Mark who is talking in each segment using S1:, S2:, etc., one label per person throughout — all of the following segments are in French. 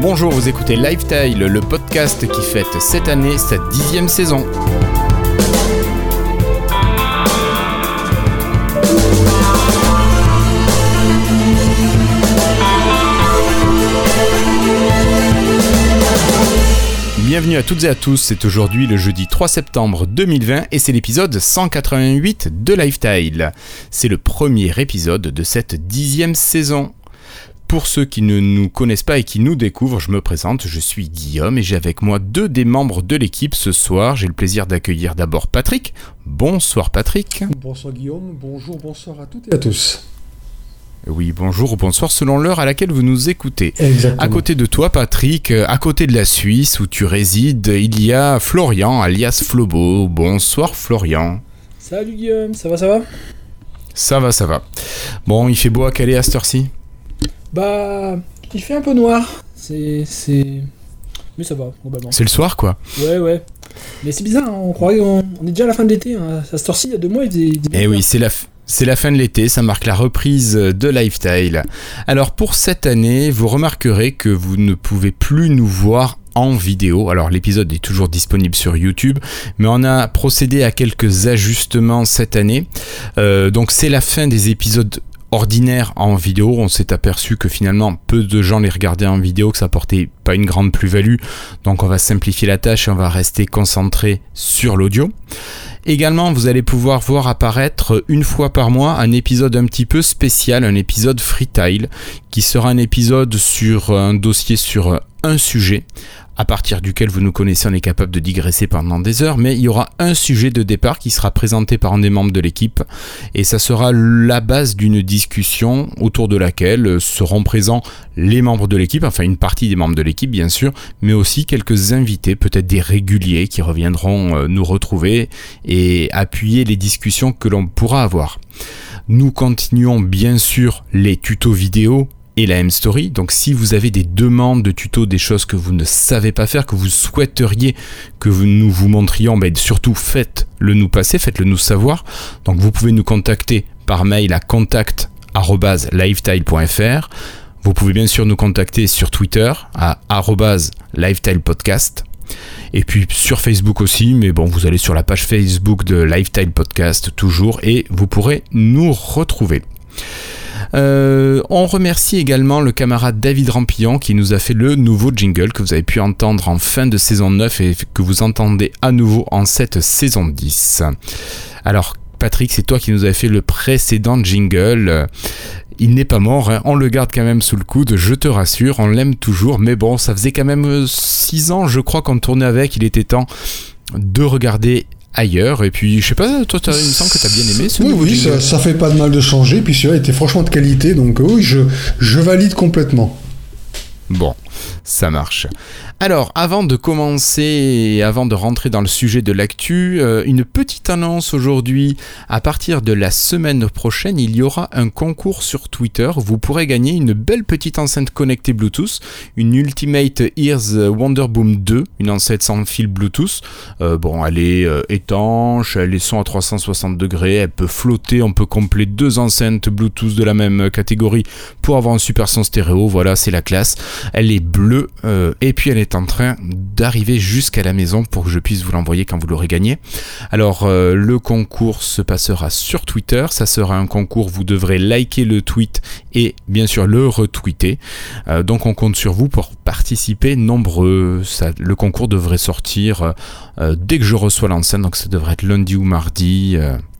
S1: Bonjour, vous écoutez Lifetile, le podcast qui fête cette année sa dixième saison. Bienvenue à toutes et à tous, c'est aujourd'hui le jeudi 3 septembre 2020 et c'est l'épisode 188 de Lifetile. C'est le premier épisode de cette dixième saison. Pour ceux qui ne nous connaissent pas et qui nous découvrent, je me présente, je suis Guillaume et j'ai avec moi deux des membres de l'équipe ce soir. J'ai le plaisir d'accueillir d'abord Patrick. Bonsoir Patrick.
S2: Bonsoir Guillaume, bonjour, bonsoir à toutes et à tous.
S1: Oui, bonjour ou bonsoir selon l'heure à laquelle vous nous écoutez.
S2: Exactement.
S1: À côté de toi, Patrick, euh, à côté de la Suisse où tu résides, il y a Florian, alias Flobo. Bonsoir Florian.
S3: Salut Guillaume, ça va, ça va?
S1: Ça va, ça va. Bon, il fait beau à Calais à cette heure-ci?
S3: Bah, il fait un peu noir. C'est. c'est... Mais ça va, globalement.
S1: C'est le soir, quoi.
S3: Ouais, ouais. Mais c'est bizarre, hein, on croirait qu'on on est déjà à la fin de l'été. Hein. À cette heure-ci, il y a deux mois, il faisait.
S1: Eh oui, c'est la, f- c'est la fin de l'été, ça marque la reprise de Lifestyle. Alors pour cette année, vous remarquerez que vous ne pouvez plus nous voir en vidéo. Alors l'épisode est toujours disponible sur YouTube, mais on a procédé à quelques ajustements cette année. Euh, donc c'est la fin des épisodes ordinaires en vidéo. On s'est aperçu que finalement peu de gens les regardaient en vidéo, que ça apportait pas une grande plus-value. Donc on va simplifier la tâche et on va rester concentré sur l'audio. Également, vous allez pouvoir voir apparaître une fois par mois un épisode un petit peu spécial, un épisode freetile, qui sera un épisode sur un dossier sur un sujet, à partir duquel vous nous connaissez, on est capable de digresser pendant des heures, mais il y aura un sujet de départ qui sera présenté par un des membres de l'équipe, et ça sera la base d'une discussion autour de laquelle seront présents les membres de l'équipe, enfin une partie des membres de l'équipe bien sûr, mais aussi quelques invités, peut-être des réguliers qui reviendront euh, nous retrouver et appuyer les discussions que l'on pourra avoir. Nous continuons bien sûr les tutos vidéo et la M-Story. Donc si vous avez des demandes de tutos, des choses que vous ne savez pas faire, que vous souhaiteriez que nous vous montrions, ben, surtout faites-le nous passer, faites-le nous savoir. Donc vous pouvez nous contacter par mail à contact@lifetile.fr. Vous pouvez bien sûr nous contacter sur Twitter à @lifetilepodcast. Et puis sur Facebook aussi, mais bon, vous allez sur la page Facebook de Lifetile Podcast toujours et vous pourrez nous retrouver. Euh, on remercie également le camarade David Rampillon qui nous a fait le nouveau jingle que vous avez pu entendre en fin de saison 9 et que vous entendez à nouveau en cette saison 10. Alors Patrick, c'est toi qui nous avais fait le précédent jingle. Il n'est pas mort, hein. on le garde quand même sous le coude, je te rassure, on l'aime toujours, mais bon, ça faisait quand même 6 ans, je crois, qu'on tournait avec, il était temps de regarder ailleurs. Et puis, je sais pas, toi, t'as- il me semble que tu as bien aimé ce
S2: Oui, oui, ça, ça fait pas de mal de changer, puis celui-là était franchement de qualité, donc euh, oui, je, je valide complètement.
S1: Bon, ça marche. Alors, avant de commencer et avant de rentrer dans le sujet de l'actu, euh, une petite annonce aujourd'hui. À partir de la semaine prochaine, il y aura un concours sur Twitter. Vous pourrez gagner une belle petite enceinte connectée Bluetooth, une Ultimate Ears Wonderboom 2, une enceinte sans fil Bluetooth. Euh, bon, elle est euh, étanche, elle est son à 360 degrés, elle peut flotter, on peut compléter deux enceintes Bluetooth de la même catégorie pour avoir un super son stéréo. Voilà, c'est la classe. Elle est bleue et puis elle est en train d'arriver jusqu'à la maison pour que je puisse vous l'envoyer quand vous l'aurez gagné. Alors euh, le concours se passera sur Twitter, ça sera un concours, vous devrez liker le tweet et bien sûr le retweeter. Euh, donc on compte sur vous pour participer nombreux. Le concours devrait sortir euh, dès que je reçois l'enceinte, donc ça devrait être lundi ou mardi.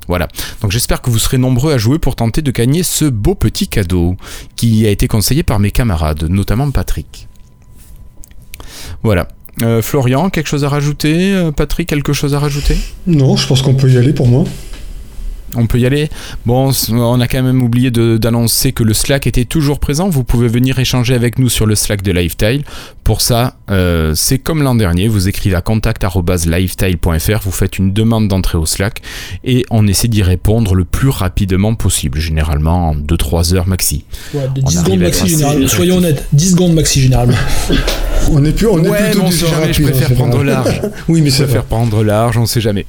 S1: voilà. Donc j'espère que vous serez nombreux à jouer pour tenter de gagner ce beau petit cadeau qui a été conseillé par mes camarades, notamment Patrick. Voilà. Euh, Florian, quelque chose à rajouter? Euh, Patrick, quelque chose à rajouter?
S2: Non, je pense qu'on peut y aller pour moi.
S1: On peut y aller. Bon, on a quand même oublié de- d'annoncer que le Slack était toujours présent. Vous pouvez venir échanger avec nous sur le Slack de Lifetile. Pour ça, euh, c'est comme l'an dernier. Vous écrivez à contact.lifetile.fr, vous faites une demande d'entrée au Slack et on essaie d'y répondre le plus rapidement possible, généralement en 2-3 heures maxi.
S3: Ouais, de
S1: On
S3: 10
S1: arrive
S3: secondes maxi généralement. Soyons honnêtes, 10 secondes maxi généralement.
S2: On est, plus, on est
S1: ouais,
S2: plutôt
S1: mais on sait jamais, je
S2: rapide,
S1: préfère
S2: en
S1: prendre large.
S2: Oui, mais
S1: Je préfère
S2: vrai.
S1: prendre large, on sait jamais.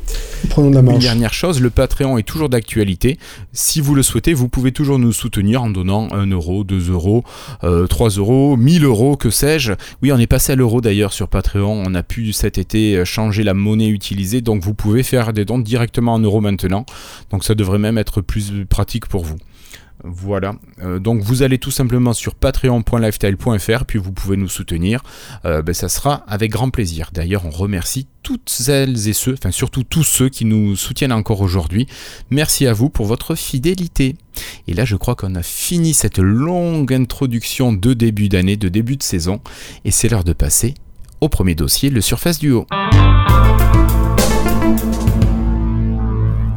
S2: Prenons de la
S1: Une dernière chose, le Patreon est toujours d'actualité. Si vous le souhaitez, vous pouvez toujours nous soutenir en donnant 1 euro, 2 euros, 3 euros, 1000 euros, que sais-je. Oui, on est passé à l'euro d'ailleurs sur Patreon. On a pu cet été changer la monnaie utilisée, donc vous pouvez faire des dons directement en euros maintenant. Donc ça devrait même être plus pratique pour vous. Voilà. Euh, donc vous allez tout simplement sur patreon.lifestyle.fr puis vous pouvez nous soutenir. Euh, ben, ça sera avec grand plaisir. D'ailleurs, on remercie toutes celles et ceux, enfin surtout tous ceux qui nous soutiennent encore aujourd'hui. Merci à vous pour votre fidélité. Et là, je crois qu'on a fini cette longue introduction de début d'année, de début de saison. Et c'est l'heure de passer au premier dossier, le Surface Duo.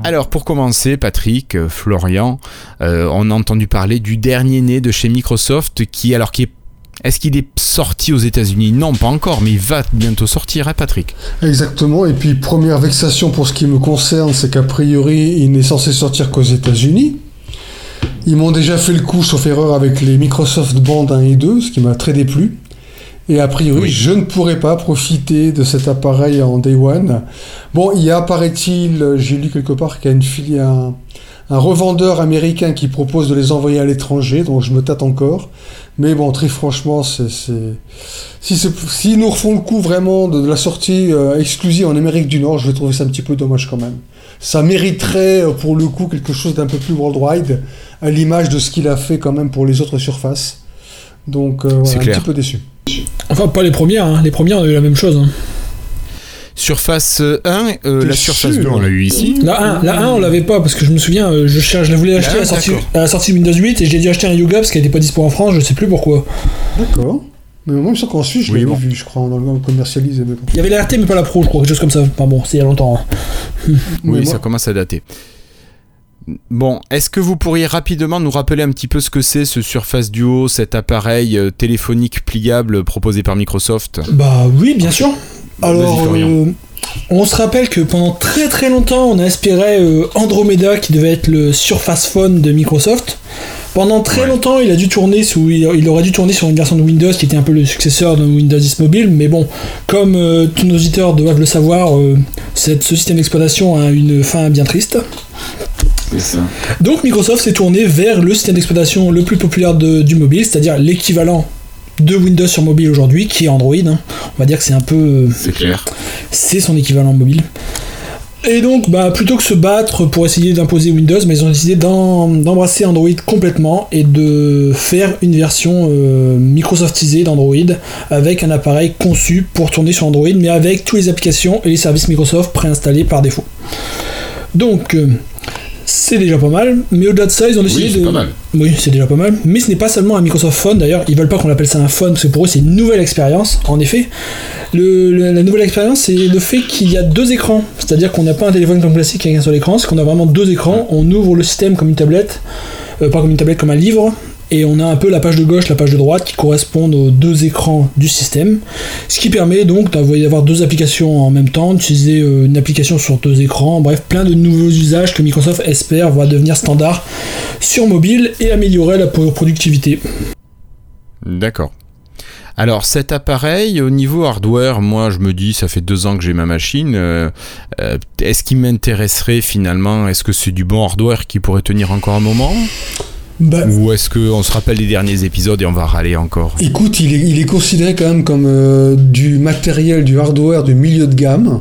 S1: Alors pour commencer, Patrick, euh, Florian, euh, on a entendu parler du dernier né de chez Microsoft qui, alors qui est est-ce qu'il est sorti aux États-Unis? Non, pas encore, mais il va bientôt sortir, hein, Patrick?
S2: Exactement. Et puis, première vexation pour ce qui me concerne, c'est qu'a priori, il n'est censé sortir qu'aux États-Unis. Ils m'ont déjà fait le coup, sauf erreur, avec les Microsoft Band 1 et 2, ce qui m'a très déplu. Et a priori, je ne pourrais pas profiter de cet appareil en Day One. Bon, il y a, paraît-il, j'ai lu quelque part qu'il y a une filière, un, un, revendeur américain qui propose de les envoyer à l'étranger, donc je me tâte encore. Mais bon, très franchement, c'est, si, si nous refont le coup vraiment de, la sortie euh, exclusive en Amérique du Nord, je vais trouver ça un petit peu dommage quand même. Ça mériterait euh, pour le coup quelque chose d'un peu plus worldwide, à l'image de ce qu'il a fait quand même pour les autres surfaces. Donc, euh, voilà, un petit peu déçu.
S3: Enfin, pas les premières, hein. les premières, on a eu la même chose. Hein.
S1: Surface 1, euh, la Surface 2, on l'a eu ici.
S3: La 1, la 1 on l'avait pas parce que je me souviens, euh, je, cherche, je la voulais acheter à, la sortie, à la sortie Windows 8 et j'ai dû acheter un Yuga parce qu'elle n'était pas dispo en France, je sais plus pourquoi.
S2: D'accord. Mais moi, je sens qu'en Suisse, je l'ai vu, je crois, dans le commercialisé.
S3: Il y avait la RT, mais pas la Pro, je crois, quelque chose comme ça. Enfin bon, c'est il y a longtemps.
S1: Hein. oui, ça commence à dater. Bon, est-ce que vous pourriez rapidement nous rappeler un petit peu ce que c'est ce Surface Duo, cet appareil euh, téléphonique pliable proposé par Microsoft?
S3: Bah oui, bien sûr. Alors, euh, on se rappelle que pendant très très longtemps, on a espéré euh, Andromeda qui devait être le Surface Phone de Microsoft. Pendant très longtemps, il a dû tourner sous, il aurait dû tourner sur une version de Windows qui était un peu le successeur de Windows 10 Mobile, mais bon, comme tous nos auditeurs doivent le savoir, ce système d'exploitation a une fin bien triste. Donc Microsoft s'est tourné vers le système d'exploitation le plus populaire du mobile, c'est-à-dire l'équivalent de Windows sur mobile aujourd'hui, qui est Android. Hein. On va dire que c'est un peu.
S1: C'est clair.
S3: C'est son équivalent mobile. Et donc, bah, plutôt que se battre pour essayer d'imposer Windows, mais ils ont décidé d'embrasser Android complètement et de faire une version euh, Microsoftisée d'Android avec un appareil conçu pour tourner sur Android, mais avec toutes les applications et les services Microsoft préinstallés par défaut. Donc, euh, c'est déjà pas mal, mais au-delà de ça, ils ont décidé
S1: oui,
S3: de.
S1: Pas mal.
S3: Oui, c'est déjà pas mal. Mais ce n'est pas seulement un Microsoft Phone, d'ailleurs, ils veulent pas qu'on appelle ça un phone, parce que pour eux, c'est une nouvelle expérience. En effet, le, la nouvelle expérience, c'est le fait qu'il y a deux écrans. C'est-à-dire qu'on n'a pas un téléphone comme classique avec un seul écran, c'est qu'on a vraiment deux écrans. On ouvre le système comme une tablette, euh, pas comme une tablette, comme un livre, et on a un peu la page de gauche, la page de droite qui correspondent aux deux écrans du système, ce qui permet donc d'avoir deux applications en même temps, d'utiliser euh, une application sur deux écrans, bref, plein de nouveaux usages que Microsoft espère va devenir standard sur mobile et améliorer la productivité.
S1: D'accord. Alors cet appareil, au niveau hardware, moi je me dis, ça fait deux ans que j'ai ma machine, euh, euh, est-ce qu'il m'intéresserait finalement Est-ce que c'est du bon hardware qui pourrait tenir encore un moment? Bah, Ou est-ce qu'on se rappelle des derniers épisodes et on va râler encore
S2: Écoute, il est, il est, considéré quand même comme euh, du matériel, du hardware du milieu de gamme.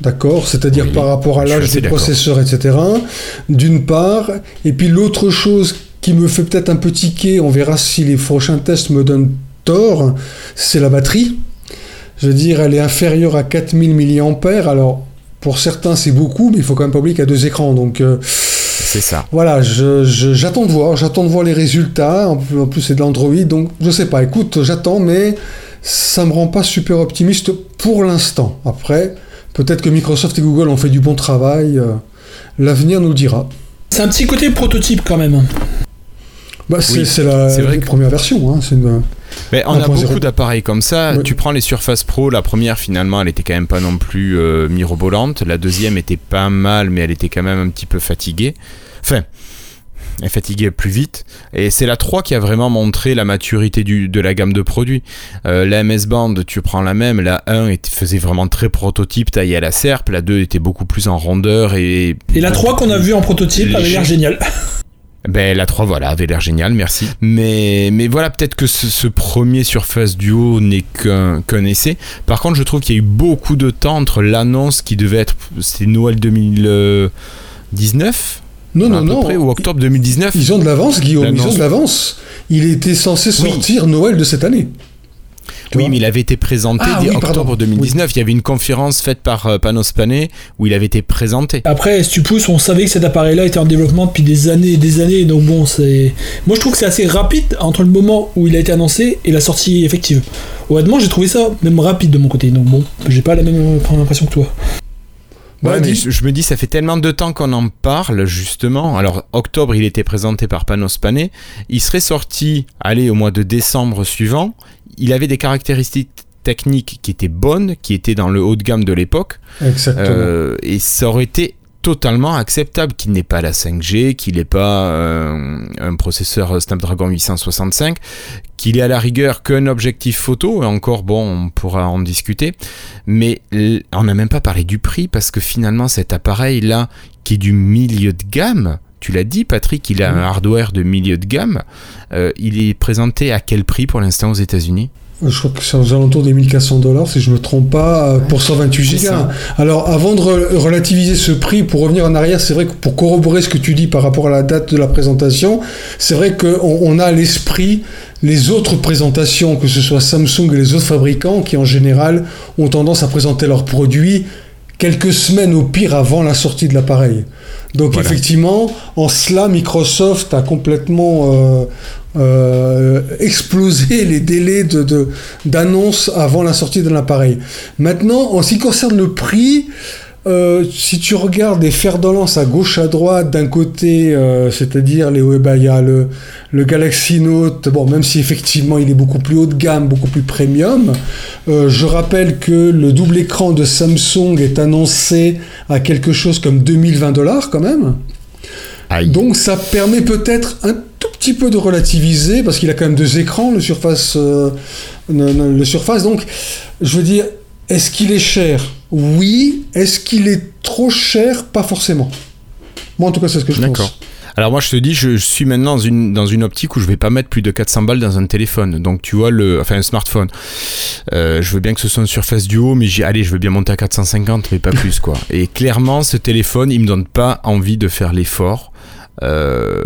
S2: D'accord? C'est-à-dire par rapport à l'âge du processeur, etc. D'une part. Et puis l'autre chose qui me fait peut-être un peu tiquer, on verra si les prochains tests me donnent tort, c'est la batterie. Je veux dire, elle est inférieure à 4000 mAh. Alors, pour certains, c'est beaucoup, mais il faut quand même pas oublier qu'il y a deux écrans. Donc. Euh,
S1: c'est ça.
S2: Voilà, j'attends de voir, j'attends de voir les résultats. En plus, c'est de l'Android, donc je sais pas. Écoute, j'attends, mais ça me rend pas super optimiste pour l'instant. Après, peut-être que Microsoft et Google ont fait du bon travail. Euh, l'avenir nous le dira.
S3: C'est un petit côté prototype quand même.
S2: Bah, c'est la, première version. Hein.
S1: Mais on a beaucoup d'appareils comme ça. Tu prends les Surface Pro, la première finalement, elle était quand même pas non plus euh, mirobolante. La deuxième était pas mal, mais elle était quand même un petit peu fatiguée. Enfin, elle fatiguait plus vite. Et c'est la 3 qui a vraiment montré la maturité du, de la gamme de produits. Euh, la MS Band, tu prends la même, la 1 faisait vraiment très prototype, taillé à la serpe, la 2 était beaucoup plus en rondeur et...
S3: Et la 3 qu'on a vue en prototype avait l'air génial.
S1: Ben, la 3, voilà, avait l'air génial, merci. Mais, mais voilà, peut-être que ce, premier Surface Duo n'est qu'un qu'un essai. Par contre, je trouve qu'il y a eu beaucoup de temps entre l'annonce qui devait être. C'était Noël 2019
S2: non, non, non.
S1: ou octobre 2019.
S2: Ils ont de l'avance, Guillaume, ils ont de l'avance. Il était censé sortir Noël de cette année.
S1: Oui, mais il avait été présenté ah, dès octobre 2019. Il y avait une conférence faite par euh, Panos Panay où il avait été présenté.
S3: Après, si tu pousses, on savait que cet appareil-là était en développement depuis des années et des années. Donc bon, c'est. Moi, je trouve que c'est assez rapide entre le moment où il a été annoncé et la sortie effective. Honnêtement, j'ai trouvé ça même rapide de mon côté. Donc bon, j'ai pas la même impression que toi.
S1: Ouais, mais je, me dis, ça fait tellement de temps qu'on en parle, justement. Alors, octobre, il était présenté par Panos Panay. Il serait sorti, allez, au mois de décembre suivant il avait des caractéristiques techniques qui étaient bonnes, qui étaient dans le haut de gamme de l'époque.
S2: Exactement. Euh,
S1: et ça aurait été totalement acceptable qu'il n'ait pas la 5G, qu'il n'ait pas euh, un processeur Snapdragon 865, qu'il ait à la rigueur qu'un objectif photo, et encore bon, on pourra en discuter, mais on n'a même pas parlé du prix, parce que finalement cet appareil-là, qui est du milieu de gamme, tu l'as dit, Patrick, il a un hardware de milieu de gamme. Euh, il est présenté à quel prix pour l'instant aux États-Unis?
S2: Je crois que c'est aux alentours des 1400 dollars, si je ne me trompe pas, euh, pour 128 Go. Alors, avant de relativiser ce prix, pour revenir en arrière, c'est vrai que pour corroborer ce que tu dis par rapport à la date de la présentation, c'est vrai qu'on on a à l'esprit les autres présentations, que ce soit Samsung et les autres fabricants, qui en général ont tendance à présenter leurs produits quelques semaines au pire avant la sortie de l'appareil. Donc effectivement, en cela, Microsoft a complètement euh, euh, explosé les délais d'annonce de, avant la sortie de l'appareil. Maintenant, en ce qui concerne le prix, euh, si tu regardes les fers de lance à gauche à droite, d'un côté, euh, c'est-à-dire les il y a le, le, Galaxy Note, bon, même si effectivement il est beaucoup plus haut de gamme, beaucoup plus premium. Euh, je rappelle que le double écran de Samsung est annoncé à quelque chose comme 2020 dollars quand même. Donc ça permet peut-être un tout petit peu de relativiser parce qu'il a quand même deux écrans, le Surface, le Surface. Donc, je veux dire, est-ce qu'il est cher? Oui. Est-ce qu'il est trop cher? Pas forcément. Moi, en tout cas, c'est ce que je pense.
S1: Alors moi je te dis, je suis maintenant dans une, dans une optique où je vais pas mettre plus de 400 balles dans un téléphone. Donc tu vois, le, enfin un smartphone. Euh, je veux bien que ce soit une surface du haut, mais j'ai, allez, je veux bien monter à 450, mais pas plus quoi. Et clairement, ce téléphone, il me donne pas envie de faire l'effort. Euh,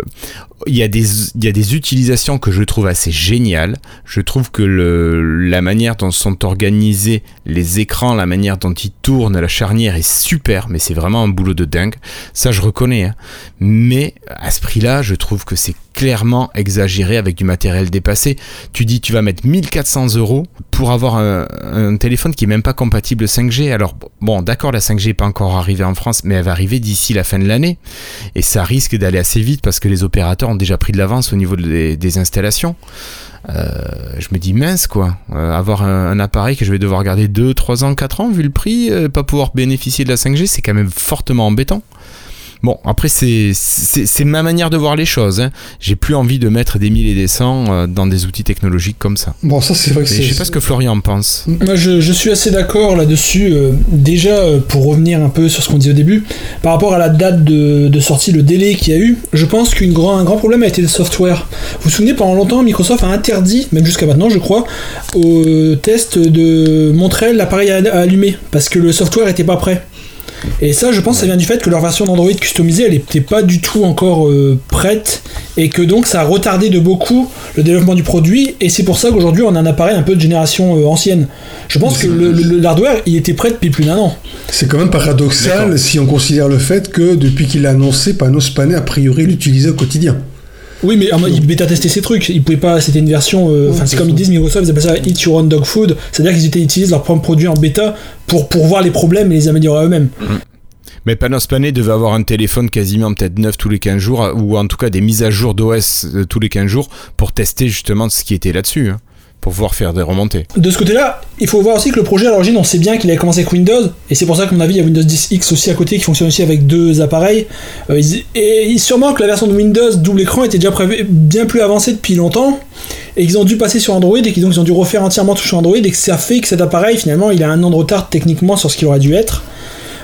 S1: il y, a des, il y a des utilisations que je trouve assez géniales. Je trouve que la manière dont sont organisés les écrans, la manière dont ils tournent, la charnière est super, mais c'est vraiment un boulot de dingue. Ça, je reconnais. Hein. Mais à ce prix-là, je trouve que c'est clairement exagéré avec du matériel dépassé. Tu dis, tu vas mettre 1400 euros pour avoir un, un téléphone qui est même pas compatible 5G. Alors, bon, d'accord, la 5G n'est pas encore arrivée en France, mais elle va arriver d'ici la fin de l'année. Et ça risque d'aller assez vite parce que les opérateurs ont déjà pris de l'avance au niveau des, installations. Euh, je me dis mince quoi, euh, avoir un, appareil que je vais devoir garder 2, 3 ans, 4 ans vu le prix, euh, pas pouvoir bénéficier de la 5G, c'est quand même fortement embêtant. Bon, après, c'est ma manière de voir les choses. Hein. J'ai plus envie de mettre des mille et des cents euh, dans des outils technologiques comme ça.
S2: Bon, ça, c'est vrai que c'est.
S1: Je sais pas ce que Florian en pense.
S3: Moi, je, suis assez d'accord là-dessus. Euh, déjà, euh, pour revenir un peu sur ce qu'on disait au début, par rapport à la date de, sortie, le délai qu'il y a eu, je pense qu'un grand, grand problème a été le software. Vous vous souvenez, pendant longtemps, Microsoft a interdit, même jusqu'à maintenant, je crois, au test de montrer l'appareil à, à allumer parce que le software n'était pas prêt. Et ça, je pense, ça vient du fait que leur version d'Android customisée, elle n'était pas du tout encore euh, prête, et que donc ça a retardé de beaucoup le développement du produit, et c'est pour ça qu'aujourd'hui on a un appareil un peu de génération euh, ancienne. Je pense que l'hardware, il était prêt depuis plus d'un an.
S2: C'est quand même paradoxal si on considère le fait que depuis qu'il a annoncé, Panos Panay a priori l'utilisait au quotidien.
S3: Oui, mais il bêta testé ses trucs. Il pouvait pas. C'était une version. Euh, enfin, c'est comme ils disent Microsoft, ils appellent ça Eat Your Own Dog Food. C'est-à-dire qu'ils utilisent leur propre produit en bêta pour, pour voir les problèmes et les améliorer eux-mêmes. Mm.
S1: Mais Panos Panay devait avoir un téléphone quasiment peut-être neuf tous les 15 jours, ou en tout cas des mises à jour d'OS euh, tous les 15 jours pour tester justement ce qui était là-dessus. Hein pouvoir faire des remontées.
S3: De ce côté-là, il faut voir aussi que le projet à l'origine, on sait bien qu'il avait commencé avec Windows, et c'est pour ça qu'à mon avis, il y a Windows 10 X aussi à côté qui fonctionne aussi avec deux appareils. Euh, et sûrement que la version de Windows double écran était déjà bien plus avancée depuis longtemps, et qu'ils ont dû passer sur Android, et qu'ils ont dû refaire entièrement tout sur Android, et que ça fait que cet appareil, finalement, il a un an de retard techniquement sur ce qu'il aurait dû être.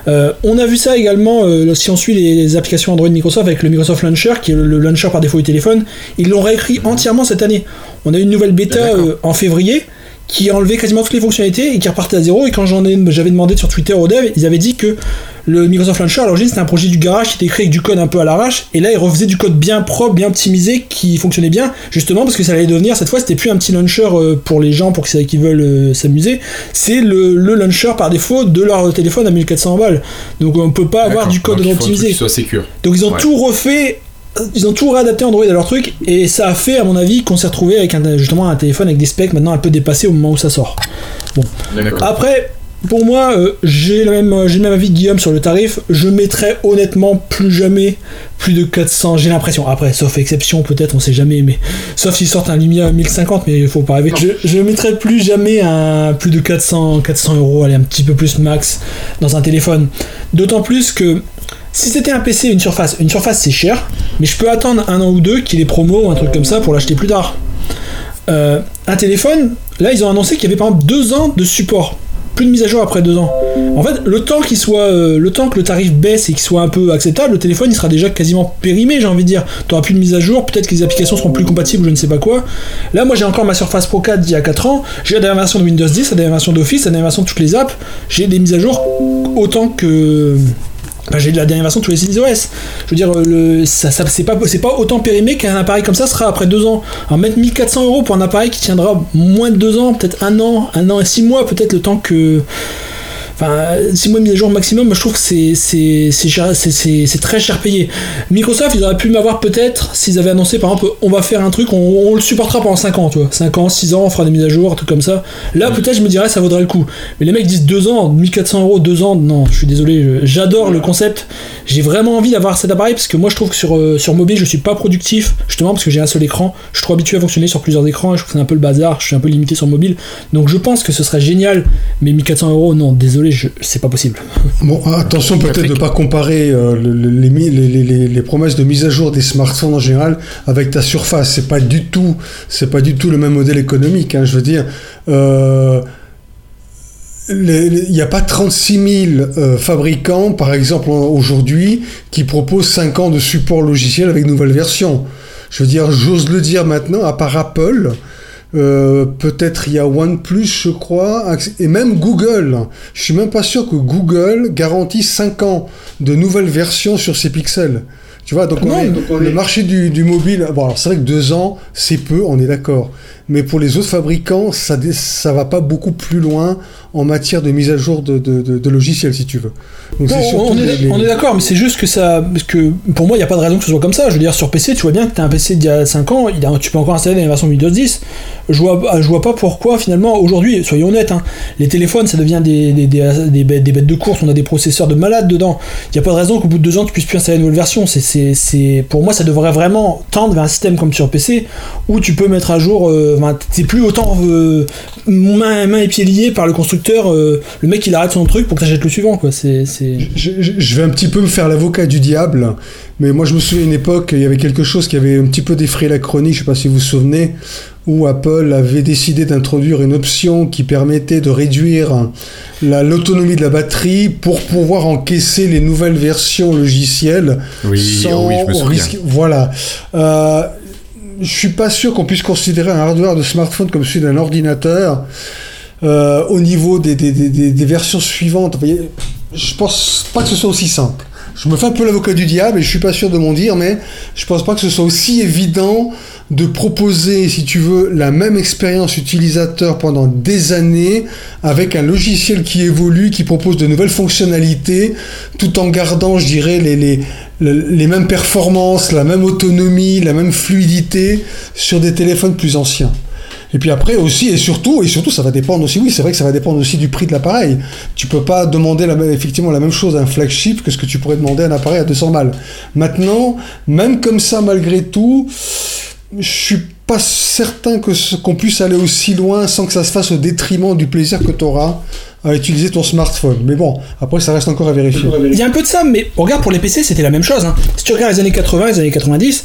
S3: Euh, on a vu ça également euh, si on suit les, applications Android Microsoft avec le Microsoft Launcher, qui est le, launcher par défaut du téléphone. Ils l'ont réécrit entièrement cette année. On a eu une nouvelle bêta euh, en février qui a enlevé quasiment toutes les fonctionnalités et qui repartait à zéro. Et quand j'en ai, j'avais demandé sur Twitter aux devs, ils avaient dit que le Microsoft Launcher, à l'origine, c'était un projet du garage qui était créé avec du code un peu à l'arrache. Et là, ils refaisaient du code bien propre, bien optimisé, qui fonctionnait bien, justement parce que ça allait devenir, cette fois, c'était plus un petit launcher euh, pour les gens pour qui veulent euh, s'amuser. C'est le, launcher par défaut de leur téléphone à 1400 balles. Donc on peut pas avoir du code optimisé. Donc ils ont tout refait ils ont tout réadapté Android à leur truc et ça a fait à mon avis qu'on s'est retrouvé avec un, justement un téléphone avec des specs maintenant un peu dépassés au moment où ça sort. Bon. Après, pour moi, euh, j'ai le, même, le même avis que Guillaume sur le tarif. Je mettrais honnêtement plus jamais plus de 400. J'ai l'impression. Après, sauf exception, peut-être, on sait jamais. Mais sauf s'ils sortent un Lumia 1050, mais il faut pas rêver. Je, je mettrais plus jamais un plus de 400, 400 euros, allez, un petit peu plus max dans un téléphone. D'autant plus que si c'était un PC une surface, une surface c'est cher, mais je peux attendre un an ou deux qu'il ait promo ou un truc comme ça pour l'acheter plus tard. Euh, un téléphone, là ils ont annoncé qu'il y avait par exemple deux ans de support. Plus de mise à jour après deux ans. En fait, euh, le temps que le tarif baisse et qu'il soit un peu acceptable, le téléphone il sera déjà quasiment périmé, j'ai envie de dire. Tu auras plus de mise à jour, peut-être que les applications seront plus compatibles, je ne sais pas quoi. Là, moi j'ai encore ma Surface Pro 4 d'il y a 4 ans. J'ai la dernière version de Windows 10, la dernière version d'Office, la dernière version de toutes les apps. J'ai des mises à jour autant que bah, j'ai la dernière version de tous les OS. Je veux dire, le, ça, c'est pas, pas autant périmé qu'un appareil comme ça sera après deux ans. Alors mettre 1400 euros pour un appareil qui tiendra moins de deux ans, peut-être un an, un an et six mois, peut-être le temps que Enfin, 6 mois de mise à jour maximum, je trouve que c'est, c'est, très cher payé. Microsoft, ils auraient pu m'avoir peut-être, s'ils avaient annoncé par exemple, on va faire un truc, on, le supportera pendant 5 ans, tu vois. 5 ans, 6 ans, on fera des mises à jour, un truc comme ça. Là, peut-être, je me dirais, ça vaudrait le coup. Mais les mecs disent 2 ans, 1400 euros, 2 ans, non, je suis désolé, j'adore le concept. J'ai vraiment envie d'avoir cet appareil parce que moi, je trouve que sur, euh, sur mobile, je suis pas productif, justement parce que j'ai un seul écran. Je suis trop habitué à fonctionner sur plusieurs écrans et je trouve que c'est un peu le bazar, je suis un peu limité sur mobile. Donc, je pense que ce serait génial, mais 1400 euros, non, désolé, c'est pas possible.
S2: Bon, attention peut-être de ne pas comparer euh, les, promesses de mise à jour des smartphones en général avec ta surface. C'est pas du tout, c'est pas du tout le même modèle économique. Hein, je veux dire. Euh, il n'y a pas 36 000 euh, fabricants, par exemple, aujourd'hui, qui proposent 5 ans de support logiciel avec nouvelle version. Je veux dire, j'ose le dire maintenant, à part Apple, euh, peut-être il y a OnePlus, je crois, et même Google. Je suis même pas sûr que Google garantisse 5 ans de nouvelles versions sur ses pixels. Tu vois, donc, on le marché du, du mobile, bon alors c'est vrai que 2 ans, c'est peu, on est d'accord. Mais pour les autres fabricants, ça ça va pas beaucoup plus loin en matière de mise à jour de, de, logiciels, si tu veux.
S3: on, est, d'accord, mais c'est juste que ça. Parce que pour moi, il n'y a pas de raison que ce soit comme ça. Je veux dire, sur PC, tu vois bien que tu as un PC d'il y a 5 ans, il tu peux encore installer la version Windows 10. Je vois, je vois pas pourquoi, finalement, aujourd'hui, soyons honnêtes, hein, les téléphones, ça devient des, des, des, bêtes, des, bêtes, de course, on a des processeurs de malades dedans. Il n'y a pas de raison qu'au bout de 2 ans, tu puisses plus installer une nouvelle version. C'est, pour moi, ça devrait vraiment tendre vers un système comme sur PC où tu peux mettre à jour. Euh, c'est plus autant euh, main, main et pieds liés par le constructeur. Euh, le mec il arrête son truc pour que t'achètes le suivant quoi. C'est,
S2: Je, vais un petit peu me faire l'avocat du diable, mais moi je me souviens une époque, il y avait quelque chose qui avait un petit peu défrayé la chronique, je sais pas si vous vous souvenez, où Apple avait décidé d'introduire une option qui permettait de réduire l'autonomie de la batterie pour pouvoir encaisser les nouvelles versions logicielles
S1: oui,
S2: sans
S1: oui, je me
S2: risque. Voilà. Euh, je suis pas sûr qu'on puisse considérer un hardware de smartphone comme celui d'un ordinateur euh, au niveau des, des, des, des, versions suivantes. Je pense pas que ce soit aussi simple. Je me fais un peu l'avocat du diable et je suis pas sûr de m'en dire, mais je pense pas que ce soit aussi évident de proposer, si tu veux, la même expérience utilisateur pendant des années avec un logiciel qui évolue, qui propose de nouvelles fonctionnalités, tout en gardant, je dirais, les, les, les mêmes performances, la même autonomie, la même fluidité sur des téléphones plus anciens. Et puis après aussi, et surtout, et surtout, ça va dépendre aussi, oui, c'est vrai que ça va dépendre aussi du prix de l'appareil. Tu peux pas demander la même, effectivement la même chose à un flagship que ce que tu pourrais demander à un appareil à 200 balles. Maintenant, même comme ça, malgré tout, je suis pas certain que qu'on puisse aller aussi loin sans que ça se fasse au détriment du plaisir que tu auras à utiliser ton smartphone. Mais bon, après ça reste encore à vérifier.
S3: Il y a un peu de ça, mais regarde pour les PC, c'était la même chose. hein. Si tu regardes les années 80, les années 90,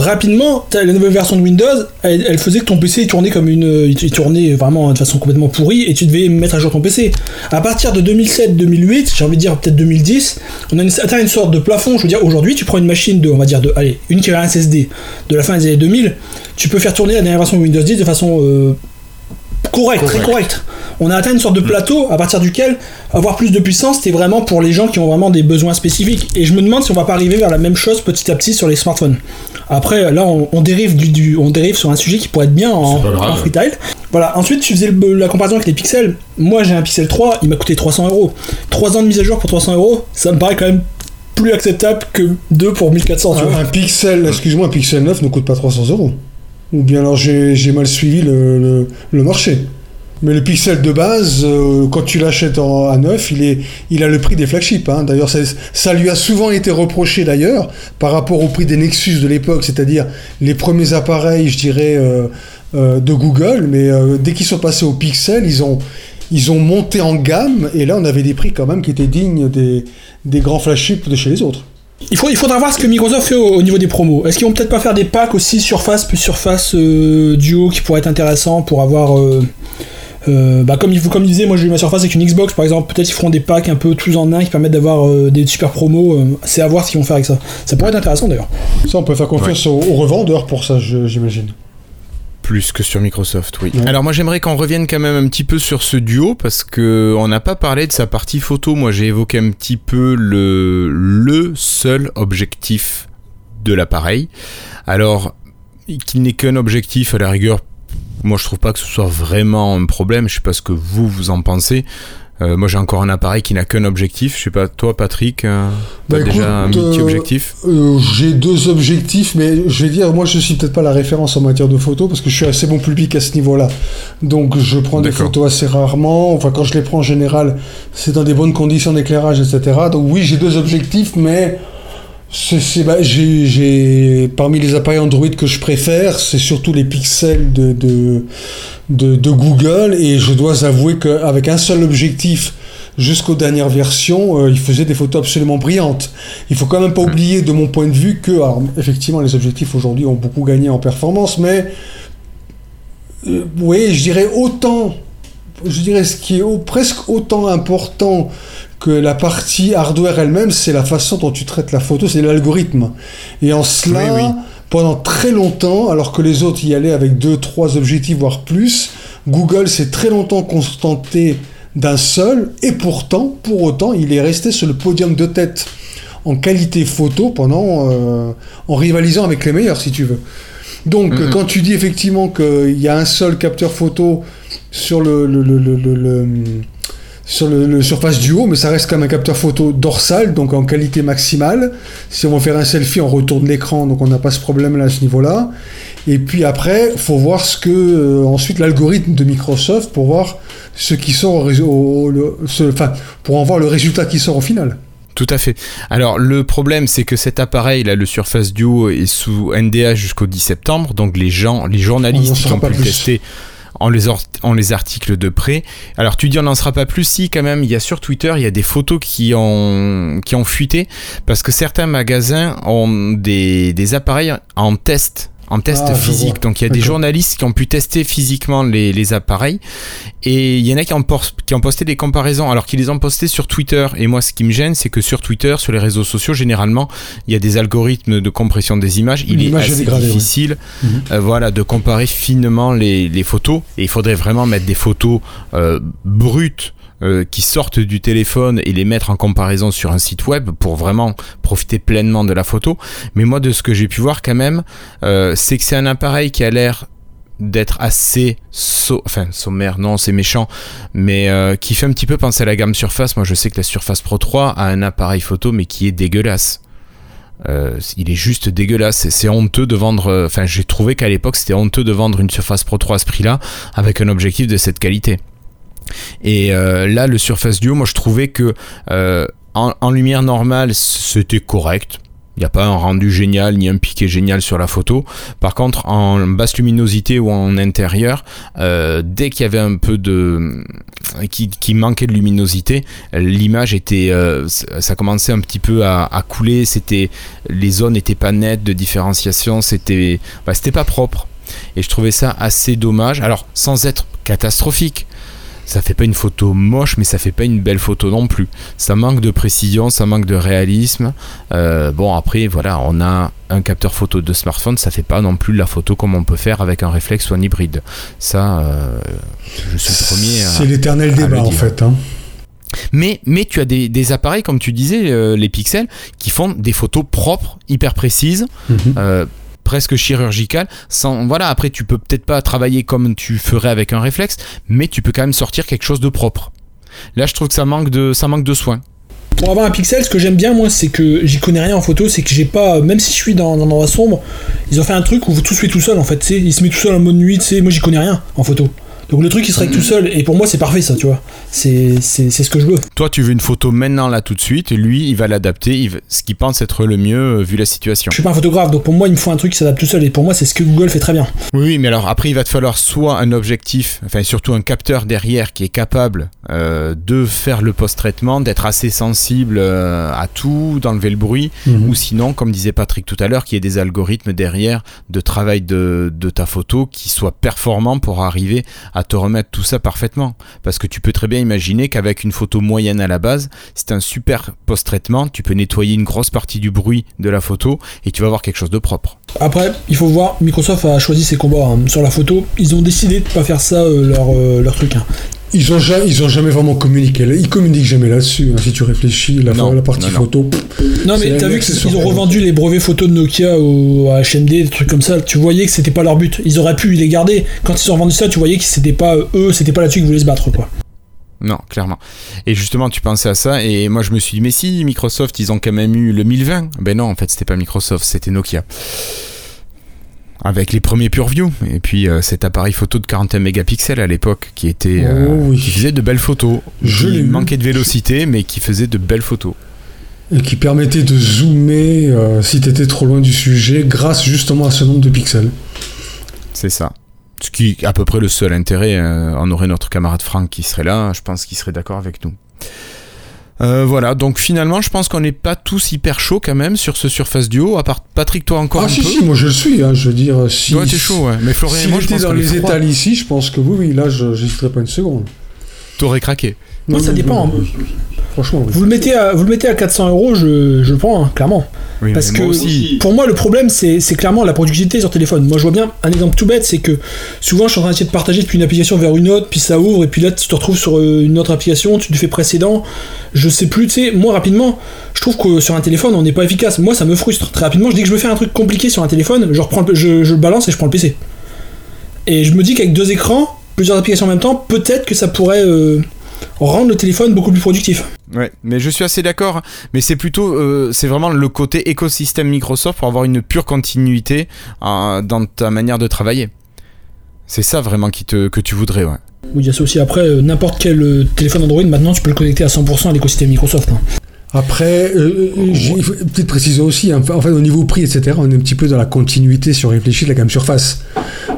S3: rapidement, la nouvelle version de Windows, elle, faisait que ton PC tournait comme une, il tournait vraiment de façon complètement pourrie, et tu devais mettre à jour ton PC. À partir de 2007-2008, j'ai envie de dire peut-être 2010, on a atteint une sorte de plafond. Je veux dire, aujourd'hui, tu prends une machine de, on va dire de, allez, une qui a un SSD de la fin des années 2000, tu peux faire tourner la dernière version de Windows 10 de façon euh, correcte, très correcte. On a atteint une sorte de plateau à partir duquel avoir plus de puissance, c'était vraiment pour les gens qui ont vraiment des besoins spécifiques. Et je me demande si on va pas arriver vers la même chose petit à petit sur les smartphones. Après, là, on, on dérive du, du- on dérive sur un sujet qui pourrait être bien en, en freestyle. Voilà. Ensuite, tu faisais le- la comparaison avec les pixels. Moi, j'ai un Pixel 3, il m'a coûté 300 euros. 3 ans de mise à jour pour 300 euros, ça me paraît quand même plus acceptable que 2 pour 1400. tu vois.
S2: Un, un pixel, excuse-moi, un pixel 9 ne coûte pas 300 euros. Ou bien alors j'ai mal suivi le, marché. Mais le pixel de base, euh, quand tu l'achètes à neuf, il, a le prix des flagships. hein. D'ailleurs, ça, lui a souvent été reproché d'ailleurs par rapport au prix des Nexus de l'époque, c'est-à-dire les premiers appareils, je dirais, euh, euh, de Google. Mais dès qu'ils sont passés au pixel, ils ont, ils ont monté en gamme. Et là, on avait des prix quand même qui étaient dignes des, des grands flagships de chez les autres.
S3: Il, faut, il faudra voir ce que Microsoft fait au, au niveau des promos. Est-ce qu'ils vont peut-être pas faire des packs aussi Surface plus Surface euh, Duo qui pourraient être intéressants pour avoir. euh, euh, bah comme, il, comme il disait, moi j'ai eu ma Surface avec une Xbox par exemple. Peut-être ils feront des packs un peu tous en un qui permettent d'avoir euh, des super promos. euh, c'est à voir ce qu'ils vont faire avec ça. Ça pourrait être intéressant d'ailleurs.
S2: Ça, on peut faire confiance aux, aux revendeurs pour ça, j'imagine.
S1: Plus que sur Microsoft, oui.
S2: Ouais.
S1: Alors moi j'aimerais qu'on revienne quand même un petit peu sur ce duo parce que on n'a pas parlé de sa partie photo. Moi j'ai évoqué un petit peu le, le seul objectif de l'appareil. Alors qu'il n'est qu'un objectif à la rigueur. Moi je trouve pas que ce soit vraiment un problème. Je sais pas ce que vous vous en pensez. Euh, moi j'ai encore un appareil qui n'a qu'un objectif. Je sais pas toi Patrick, euh,
S2: Bah,
S1: déjà un
S2: écoute,
S1: multi
S2: euh,
S1: objectif.
S2: Euh, J'ai deux objectifs, mais je vais dire, moi je suis peut-être pas la référence en matière de photo parce que je suis assez bon public à ce niveau-là. Donc je prends des photos assez rarement. Enfin, quand je les prends en général, c'est dans des bonnes conditions d'éclairage, etc. Donc oui, j'ai deux objectifs, mais c'est, bah, j'ai, j'ai- parmi les appareils Android que je préfère, c'est surtout les pixels de, de, de, de Google. Et je dois avouer qu'avec un seul objectif, jusqu'aux dernières versions, euh, il faisait des photos absolument brillantes. Il faut quand même pas oublier, de mon point de vue, que, alors, effectivement, les objectifs aujourd'hui ont beaucoup gagné en performance, mais euh, oui, je dirais autant, je dirais ce qui est au- presque autant important que la partie hardware elle-même, c'est la façon dont tu traites la photo, c'est l'algorithme. Et en cela,
S1: Oui, oui.
S2: pendant très longtemps, alors que les autres y allaient avec deux, trois objectifs, voire plus, Google s'est très longtemps contenté d'un seul, et pourtant, pour autant, il est resté sur le podium de tête en qualité photo pendant, euh, en rivalisant avec les meilleurs, si tu veux. Donc,
S1: Mhm.
S2: quand tu dis effectivement qu'il y a un seul capteur photo sur le, le- le- le- sur le, le Surface Duo, mais ça reste quand même un capteur photo dorsal, donc en qualité maximale. Si on veut faire un selfie, on retourne l'écran, donc on n'a pas ce problème-là à ce niveau-là. Et puis après, faut voir ce que euh, ensuite l'algorithme de Microsoft pour voir ce qui sort au, au- le- ce- enfin, pour en voir le résultat qui sort au final.
S1: Tout à fait. Alors le problème c'est que cet appareil là, le Surface Duo est sous NDA jusqu'au 10 septembre, donc les gens, les journalistes qui ont
S2: pas
S1: pu le
S2: plus.
S1: tester en les, en les articles de près. Alors tu dis on n'en sera pas plus. Si quand même il y a sur Twitter il y a des photos qui ont qui ont fuité. Parce que certains magasins ont des appareils en test en test
S2: Ah,
S1: physique. Donc il y a des journalistes qui ont pu tester physiquement les, les appareils et il y en a qui ont, por- qui ont posté des comparaisons alors qu'ils les ont postés sur Twitter. Et moi ce qui me gêne c'est que sur Twitter, sur les réseaux sociaux, généralement il y a des algorithmes de compression des images. Il est assez
S2: dégradée,
S1: difficile
S2: Mhm.
S1: euh, voilà, de comparer finement les, les photos. Et il faudrait vraiment mettre des photos euh, brutes euh, qui sortent du téléphone et les mettre en comparaison sur un site web pour vraiment profiter pleinement de la photo. Mais moi, de ce que j'ai pu voir quand même, euh, c'est que c'est un appareil qui a l'air d'être assez enfin sommaire non c'est méchant mais euh, qui fait un petit peu penser à la gamme Surface moi je sais que la Surface Pro 3 a un appareil photo mais qui est dégueulasse il est juste dégueulasse. C'est honteux de vendre. Enfin, j'ai trouvé qu'à l'époque, c'était honteux de vendre une Surface Pro 3 à ce prix-là avec un objectif de cette qualité. Et euh, là, le Surface Duo, moi, je trouvais que euh, en, lumière normale, c'était correct. Il n'y a pas un rendu génial ni un piqué génial sur la photo. Par contre, en basse luminosité ou en intérieur, euh, dès qu'il y avait un peu de qui, manquait de luminosité, l'image était, ça commençait un petit peu à, couler. C'était les zones n'étaient pas nettes de différenciation. C'était, bah, pas propre. Et je trouvais ça assez dommage. Alors, sans être catastrophique, ça fait pas une photo moche, mais ça fait pas une belle photo non plus. Ça manque de précision, ça manque de réalisme. Euh, bon, après, voilà, on a un capteur photo de smartphone, ça fait pas non plus la photo comme on peut faire avec un réflexe ou un hybride. Ça, euh, je suis le premier. à-
S2: C'est l'éternel débat en fait. hein.
S1: Mais, mais tu as des, des appareils, comme tu disais, euh, les pixels, qui font des photos propres, hyper précises,
S2: Mhm.
S1: Presque chirurgicales. Sans, voilà, après, tu peux peut-être pas travailler comme tu ferais avec un réflexe, mais tu peux quand même sortir quelque chose de propre. Là, je trouve que ça manque de, ça manque de soin.
S3: Pour avoir un pixel, ce que j'aime bien, moi, c'est que j'y connais rien en photo, c'est que j'ai pas, même si je suis dans, un endroit sombre, ils ont fait un truc où tout se fait tout seul en fait, il se met tout seul en mode nuit, tu sais, moi j'y connais rien en photo. Donc le truc il se règle tout seul, et pour moi c'est parfait ça, tu vois. C'est ce que je veux.
S1: Toi, tu veux une photo maintenant, là, tout de suite, lui, il va l'adapter, va- ce qu'il pense être le mieux, euh, vu la situation.
S3: Je suis pas un photographe, donc pour moi il me faut un truc qui s'adapte tout seul, et pour moi c'est ce que Google fait très bien.
S1: Oui, oui, mais alors après, il va te falloir soit un objectif, enfin surtout un capteur derrière qui est capable euh, de faire le post-traitement, d'être assez sensible euh, à tout, d'enlever le bruit,
S2: Mhm.
S1: ou sinon, comme disait Patrick tout à l'heure, qu'il y ait des algorithmes derrière de travail de, de ta photo qui soient performants pour arriver à te remettre tout ça parfaitement. Parce que tu peux très bien imaginer qu'avec une photo moyenne à la base, c'est un super post-traitement, tu peux nettoyer une grosse partie du bruit de la photo et tu vas avoir quelque chose de propre.
S3: Après, il faut voir, Microsoft a choisi ses combats hein. sur la photo, ils ont décidé de pas faire ça euh, leur, euh, leur truc. hein.
S2: Ils ont, ja- ils ont jamais vraiment communiqué. Ils communiquent jamais là-dessus. hein, si tu réfléchis, la,
S1: Non,
S2: la partie
S1: non, non.
S2: photo.
S3: Non mais t'as vu qu'ils ont revendu les brevets photos de Nokia au à HMD, des trucs comme ça. Tu voyais que c'était pas leur but. Ils auraient pu les garder. Quand ils ont revendu ça, tu voyais que c'était pas eux, c'était pas là-dessus qu'ils voulaient se battre quoi.
S1: Non, clairement. Et justement, tu pensais à ça, et moi je me suis dit, mais si, Microsoft, ils ont quand même eu le 1020. Ben non, en fait, c'était pas Microsoft, c'était Nokia. Avec les premiers PureView, et puis euh, cet appareil photo de 41 mégapixels à l'époque, qui était, euh,
S2: Oh oui.
S1: qui faisait de belles photos.
S2: Je
S1: qui manquait de vélocité, mais qui faisait de belles photos.
S2: Et qui permettait de zoomer euh, si t'étais trop loin du sujet grâce justement à ce nombre de pixels.
S1: C'est ça. Ce qui est à peu près le seul intérêt. on aurait notre camarade Franck qui serait là, je pense qu'il serait d'accord avec nous. Euh, voilà, donc finalement, je pense qu'on n'est pas tous hyper chauds quand même sur ce Surface Duo, à part Patrick, toi encore
S2: Ah
S1: un
S2: si,
S1: peu.
S2: si, moi je le suis. hein, je veux dire, si.
S1: Toi, t'es chaud, ouais. Mais Florian et
S2: S'il
S1: moi, je pense
S2: dans les
S1: froid.
S2: étals ici, je pense que oui, oui, là, je j'hésiterais pas une seconde.
S1: T'aurais craqué.
S3: Moi, ça dépend,
S2: oui, oui. Franchement, oui.
S3: Vous le mettez à, vous le mettez à 400 euros, je, je le prends hein, clairement.
S1: Oui,
S3: Parce que
S1: moi aussi.
S3: pour moi, le problème, c'est c'est clairement la productivité sur téléphone. Moi, je vois bien un exemple tout bête, c'est que souvent, je suis en train d'essayer de partager depuis une application vers une autre, puis ça ouvre, et puis là, tu te retrouves sur euh, une autre application, tu te fais précédent. Je sais plus, tu sais, moi, rapidement, je trouve que sur un téléphone, on n'est pas efficace. Moi, ça me frustre très rapidement. Je dis que je veux faire un truc compliqué sur un téléphone, je, reprends le- je, je le balance et je prends le PC. Et je me dis qu'avec deux écrans, plusieurs applications en même temps, peut-être que ça pourrait euh, rendre le téléphone beaucoup plus productif.
S1: Ouais, mais je suis assez d'accord. Mais c'est plutôt, euh, c'est vraiment le côté écosystème Microsoft pour avoir une pure continuité euh, dans ta manière de travailler. C'est ça vraiment qui te, que tu voudrais, ouais.
S3: Oui, il y a ça aussi. Après, euh, n'importe quel euh, téléphone Android, maintenant, tu peux le connecter à 100% à l'écosystème Microsoft. hein.
S2: Après, euh, euh, j'ai- il faut peut-être préciser aussi, hein, en fait, au niveau prix, etc., on est un petit peu dans la continuité si on réfléchit de la gamme Surface.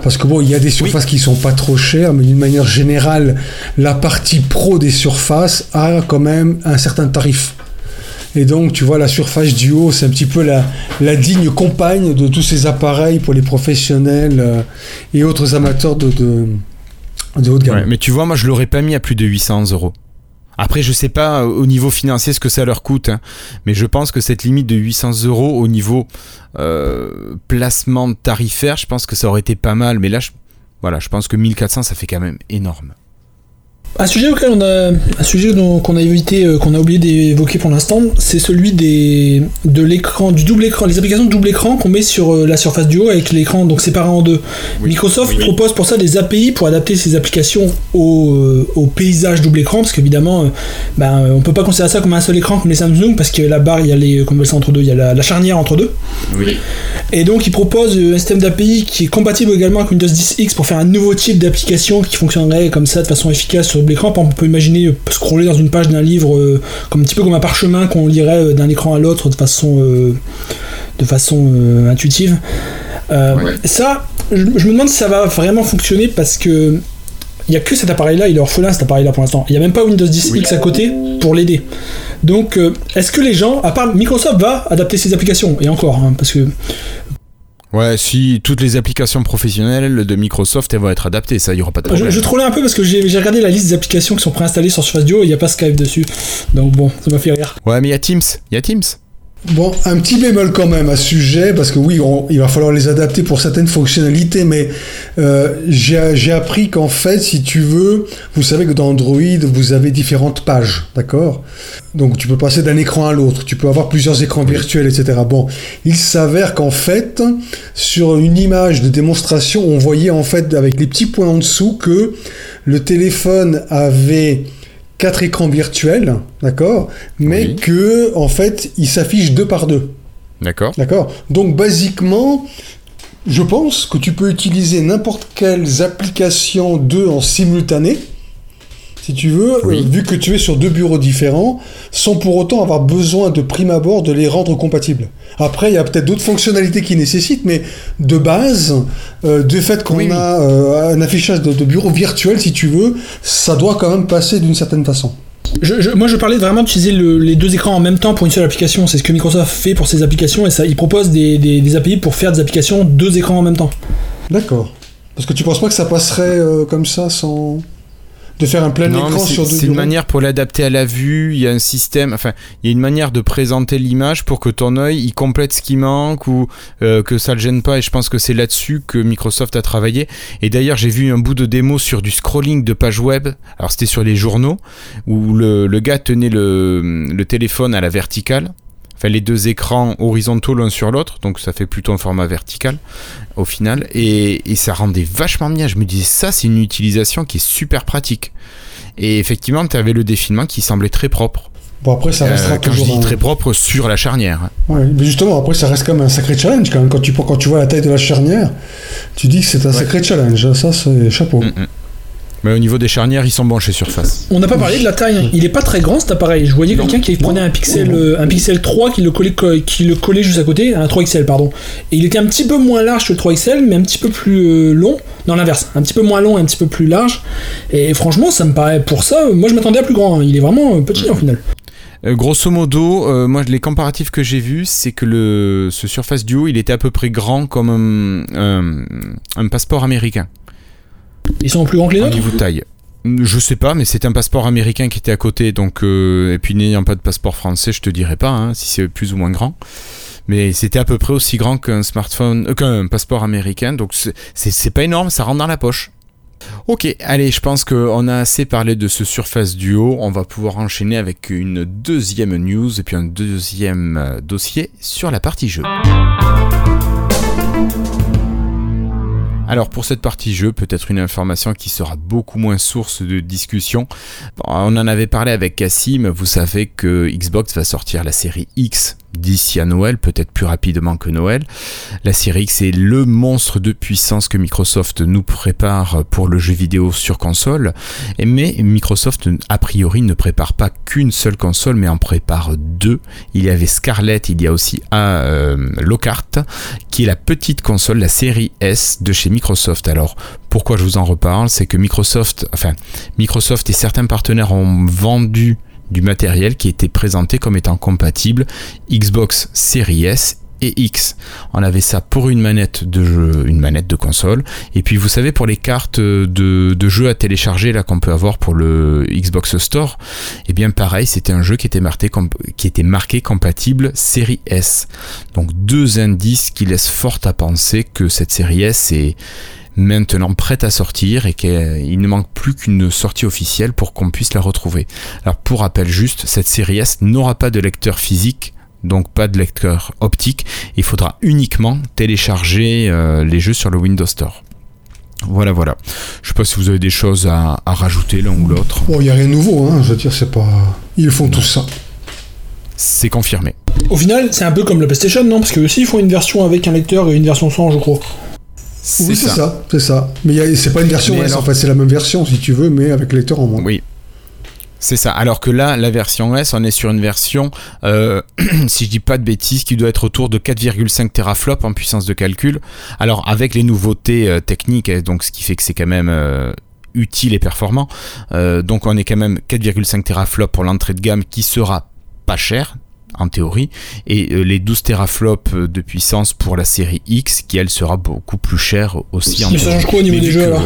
S2: Parce que bon, il y a des surfaces qui sont pas trop chères, mais d'une manière générale, la partie pro des surfaces a quand même un certain tarif. Et donc, tu vois, la Surface Duo, c'est un petit peu la, la digne compagne de tous ces appareils pour les professionnels euh, et autres amateurs de, de, de haute gamme.
S1: Ouais, mais tu vois, moi, je l'aurais pas mis à plus de 800 euros. Après, je sais pas euh, au niveau financier ce que ça leur coûte, hein, mais je pense que cette limite de 800 euros au niveau euh, placement tarifaire, je pense que ça aurait été pas mal. Mais là, je, voilà, je pense que 1400, ça fait quand même énorme.
S3: Un sujet auquel on a, un sujet qu'on a évité, euh, qu'on a oublié d'évoquer pour l'instant, c'est celui des, de l'écran, du double écran, les applications de double écran qu'on met sur euh, la Surface Duo avec l'écran donc séparé en deux.
S1: Oui.
S3: Microsoft
S1: Oui, oui.
S3: propose pour ça des API pour adapter ces applications au, euh, au paysage double écran, parce qu'évidemment, ben, on peut pas considérer ça comme un seul écran comme les Samsung, parce que la barre, il y a les, comme ça entre deux, il y a la, la charnière entre deux. Et donc il propose euh, un système d'API qui est compatible également avec Windows 10X pour faire un nouveau type d'application qui fonctionnerait comme ça de façon efficace sur double écran. Par exemple, on peut imaginer scroller dans une page d'un livre comme un petit peu comme un parchemin qu'on lirait d'un écran à l'autre de façon, de façon intuitive. Ça, je, me demande si ça va vraiment fonctionner parce que il n'y a que cet appareil-là, il est orphelin cet appareil-là pour l'instant. Il n'y a même pas Windows 10 X à côté pour l'aider. Donc, euh, est-ce que les gens, à part Microsoft, va adapter ses applications? Et encore, hein, parce que.
S1: Ouais, si toutes les applications professionnelles de Microsoft elles vont être adaptées, ça, il n'y aura pas de problème.
S3: Je, je trollais un peu parce que j'ai regardé la liste des applications qui sont préinstallées sur Surface Duo et il n'y a pas Skype dessus. Donc bon, ça m'a fait rire.
S1: Ouais, mais il y a Teams. Il y a Teams.
S2: Bon, un petit bémol quand même à ce sujet, parce que oui, il va falloir les adapter pour certaines fonctionnalités, mais euh, j'ai appris qu'en fait, si tu veux, vous savez que dans Android, vous avez différentes pages, d'accord? Donc tu peux passer d'un écran à l'autre, tu peux avoir plusieurs écrans virtuels, etc. Bon, il s'avère qu'en fait, sur une image de démonstration, on voyait en fait avec les petits points en dessous que le téléphone avait quatre écrans virtuels, d'accord, mais que en fait, il s'affiche deux par deux.
S1: D'accord.
S2: D'accord. Donc basiquement, je pense que tu peux utiliser n'importe quelles applications deux en simultané si tu veux, euh, vu que tu es sur deux bureaux différents, sans pour autant avoir besoin de prime abord de les rendre compatibles. Après, il y a peut-être d'autres fonctionnalités qui nécessitent, mais de base, euh, du fait qu'on a euh, un affichage de, bureau virtuel, si tu veux, ça doit quand même passer d'une certaine façon.
S3: moi, je parlais vraiment d'utiliser les deux écrans en même temps pour une seule application. C'est ce que Microsoft fait pour ses applications et ça, il propose des, des API pour faire des applications deux écrans en même temps.
S2: D'accord. Parce que tu penses pas que ça passerait comme ça sans de faire un plein écran sur deux
S1: C'est une manière pour l'adapter à la vue. Il y a un système, enfin, il y a une manière de présenter l'image pour que ton œil il complète ce qui manque ou euh, que ça le gêne pas. Et je pense que c'est là-dessus que Microsoft a travaillé. Et d'ailleurs, j'ai vu un bout de démo sur du scrolling de page web. Alors c'était sur les journaux où le, le gars tenait le, le téléphone à la verticale enfin les deux écrans horizontaux l'un sur l'autre, donc ça fait plutôt un format vertical au final, et, ça rendait vachement bien. Je me disais, ça c'est une utilisation qui est super pratique. Et effectivement, tu avais le défilement qui semblait très propre.
S2: Bon, après, ça restera
S1: euh, quand je dis très propre sur la charnière. Hein.
S2: Ouais, mais justement, après, ça reste quand même un sacré challenge. Quand, même. quand, tu, quand tu vois la taille de la charnière, tu dis que c'est un sacré challenge. Ça, c'est chapeau. Mm, mm.
S1: Mais au niveau des charnières, ils sont bons chez Surface.
S3: On n'a pas parlé de la taille. Il est pas très grand cet appareil. Je voyais quelqu'un qui prenait un pixel, euh, un pixel 3 qui le, collait, qui le collait juste à côté, un 3XL pardon. Et il était un petit peu moins large que le 3XL, mais un petit peu plus euh, long. Dans l'inverse, un petit peu moins long et un petit peu plus large. Et franchement, ça me paraît pour ça. Moi, je m'attendais à plus grand. Hein. Il est vraiment petit en final.
S1: Euh, grosso modo, moi les comparatifs que j'ai vus, c'est que le, ce Surface Duo, il était à peu près grand comme un passeport américain.
S3: Ils sont plus grands que les nôtres
S1: niveau taille. Je sais pas, mais c'est un passeport américain qui était à côté, donc euh, et puis n'ayant pas de passeport français, je te dirais pas hein, si c'est plus ou moins grand. Mais c'était à peu près aussi grand qu'un smartphone, euh, qu'un passeport américain, donc c'est pas énorme, ça rentre dans la poche. Ok, allez, je pense qu'on a assez parlé de ce Surface Duo. On va pouvoir enchaîner avec une deuxième news et puis un deuxième euh, dossier sur la partie jeu. Alors pour cette partie jeu, peut-être une information qui sera beaucoup moins source de discussion. on en avait parlé avec Cassim, vous savez que Xbox va sortir la série X d'ici à Noël, peut-être plus rapidement que Noël. La série X est le monstre de puissance que Microsoft nous prépare pour le jeu vidéo sur console. Mais Microsoft, a priori, ne prépare pas qu'une seule console, mais en prépare deux. Il y avait Scarlett, il y a aussi un euh, qui est la petite console, la série S de chez Microsoft. Alors, pourquoi je vous en reparle? C'est que Microsoft, enfin, Microsoft et certains partenaires ont vendu du matériel qui était présenté comme étant compatible Xbox Series S et X. On avait ça pour une manette de jeu, une manette de console. Et puis vous savez pour les cartes de, de jeu à télécharger là qu'on peut avoir pour le Xbox Store, eh bien pareil, c'était un jeu qui était marqué qui était marqué compatible série S. Donc deux indices qui laissent fort à penser que cette série S est maintenant prête à sortir et qu'il ne manque plus qu'une sortie officielle pour qu'on puisse la retrouver. Alors pour rappel juste, cette série S n'aura pas de lecteur physique donc pas de lecteur optique. Il faudra uniquement télécharger euh, les jeux sur le Windows Store. Voilà, voilà. Je sais pas si vous avez des choses à, rajouter l'un ou l'autre.
S2: Bon, il n'y a rien de nouveau, hein. je veux dire, c'est pas. Ils font tout ça.
S1: C'est confirmé.
S3: Au final, c'est un peu comme la PlayStation, non? Parce que aussi, ils font une version avec un lecteur et une version sans, je crois.
S2: Oui, c'est ça, c'est ça. Mais c'est pas une version S, en fait, c'est la même version si tu veux, mais avec lecteur en moins.
S1: Oui. C'est ça. Alors que là, la version S, on est sur une version, euh, si je dis pas de bêtises, qui doit être autour de 4,5 teraflops en puissance de calcul. Alors avec les nouveautés euh, techniques, donc ce qui fait que c'est quand même euh, utile et performant. donc on est quand même 4,5 teraflops pour l'entrée de gamme qui sera pas cher en théorie, et les 12 teraflops de puissance pour la série X, qui elle sera beaucoup plus chère aussi.
S3: en ça change quoi au niveau des jeux alors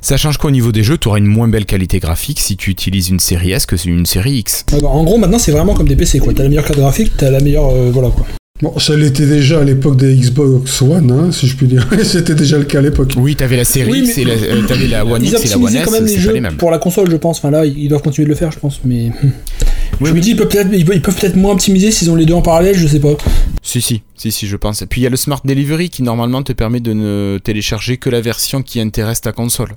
S1: ça change qu'au niveau des jeux, tu auras une moins belle qualité graphique si tu utilises une série S que une série X.
S3: Bah, en gros, maintenant, c'est vraiment comme des PC, quoi. T'as la meilleure carte graphique, t'as la meilleure. Euh, voilà, quoi.
S2: Bon, ça l'était déjà à l'époque des Xbox One, hein, si je puis dire. C'était déjà le cas à l'époque.
S1: Oui, t'avais la série X et la, euh, t'avais la One X et la One S.
S3: quand même les jeux pour la console, je pense. Enfin là, ils doivent continuer de le faire, je pense. Mais je me dis, ils peuvent peut-être, ils peuvent peut-être moins optimiser s'ils ont les deux en parallèle, je sais pas.
S1: Si, si, si, si, je pense. Et puis il y a le Smart Delivery qui normalement te permet de ne télécharger que la version qui intéresse ta console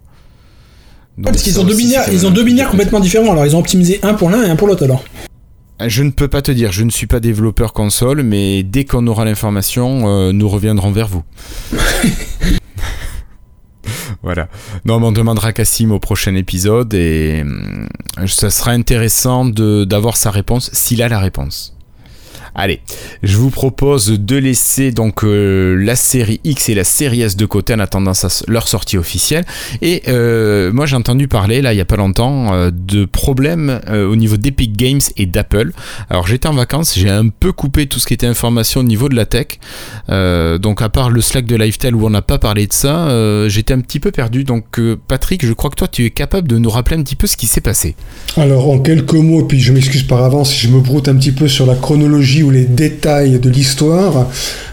S3: parce qu'ils ont deux binaires, ils ont deux binaires complètement différents. Alors ils ont optimisé un pour l'un et un pour l'autre alors.
S1: Euh, je ne peux pas te dire, je ne suis pas développeur console, mais dès qu'on aura l'information, euh, nous reviendrons vers vous. voilà. Non, mais on demandera Cassim au prochain épisode et euh, ça sera intéressant d'avoir sa réponse s'il a la réponse. Allez, je vous propose de laisser donc euh, la série X et la série S de côté en attendant leur sortie officielle. Et euh, moi j'ai entendu parler là il y a pas longtemps euh, de problèmes au niveau d'Epic Games et d'Apple. Alors j'étais en vacances, j'ai un peu coupé tout ce qui était information au niveau de la tech. donc à part le Slack de Lifestyle où on n'a pas parlé de ça, j'étais un petit peu perdu. Donc Patrick, je crois que toi tu es capable de nous rappeler un petit peu ce qui s'est passé.
S2: Alors en quelques mots, puis je m'excuse par avance si je me broute un petit peu sur la chronologie ou les détails de l'histoire.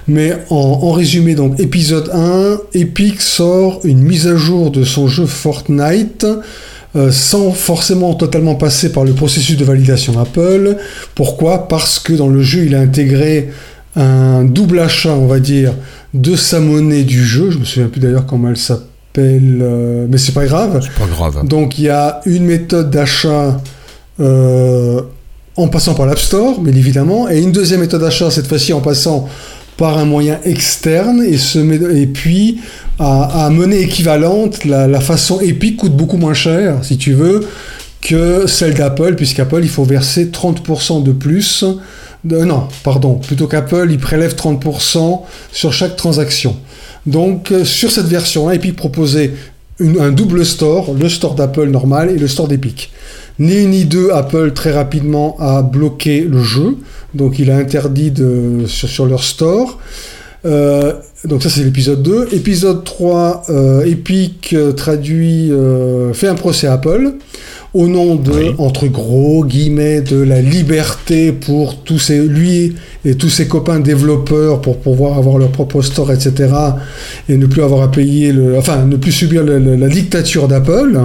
S2: Mais en, résumé, donc épisode 1, Epic sort une mise à jour de son jeu Fortnite. Euh, sans forcément totalement passer par le processus de validation Apple. Pourquoi? Parce que dans le jeu, il a intégré un double achat, on va dire, de sa monnaie du jeu. Je me souviens plus d'ailleurs comment elle s'appelle, euh, mais c'est pas grave.
S1: Pas grave.
S2: Donc il y a une méthode d'achat euh, en passant par l'App Store, mais évidemment, et une deuxième méthode d'achat, cette fois-ci en passant par un moyen externe, et, puis à, monnaie équivalente, la, façon Epic coûte beaucoup moins cher, si tu veux, que celle d'Apple, puisqu'Apple, il faut verser 30% de plus. Non, pardon, plutôt qu'Apple, il prélève 30% sur chaque transaction. Donc, euh, sur cette version-là, Epic proposait un double store, le store d'Apple normal et le store d'Epic. Ni une ni deux, Apple très rapidement a bloqué le jeu, donc il a interdit de, sur, leur store. Euh, donc ça c'est l'épisode 2. Épisode 3, euh, Epic euh, traduit, fait un procès à Apple au nom de, entre gros guillemets, de la liberté pour tous ces, lui et tous ses copains développeurs pour pouvoir avoir leur propre store, etc. et ne plus avoir à payer le, enfin, ne plus subir la dictature d'Apple.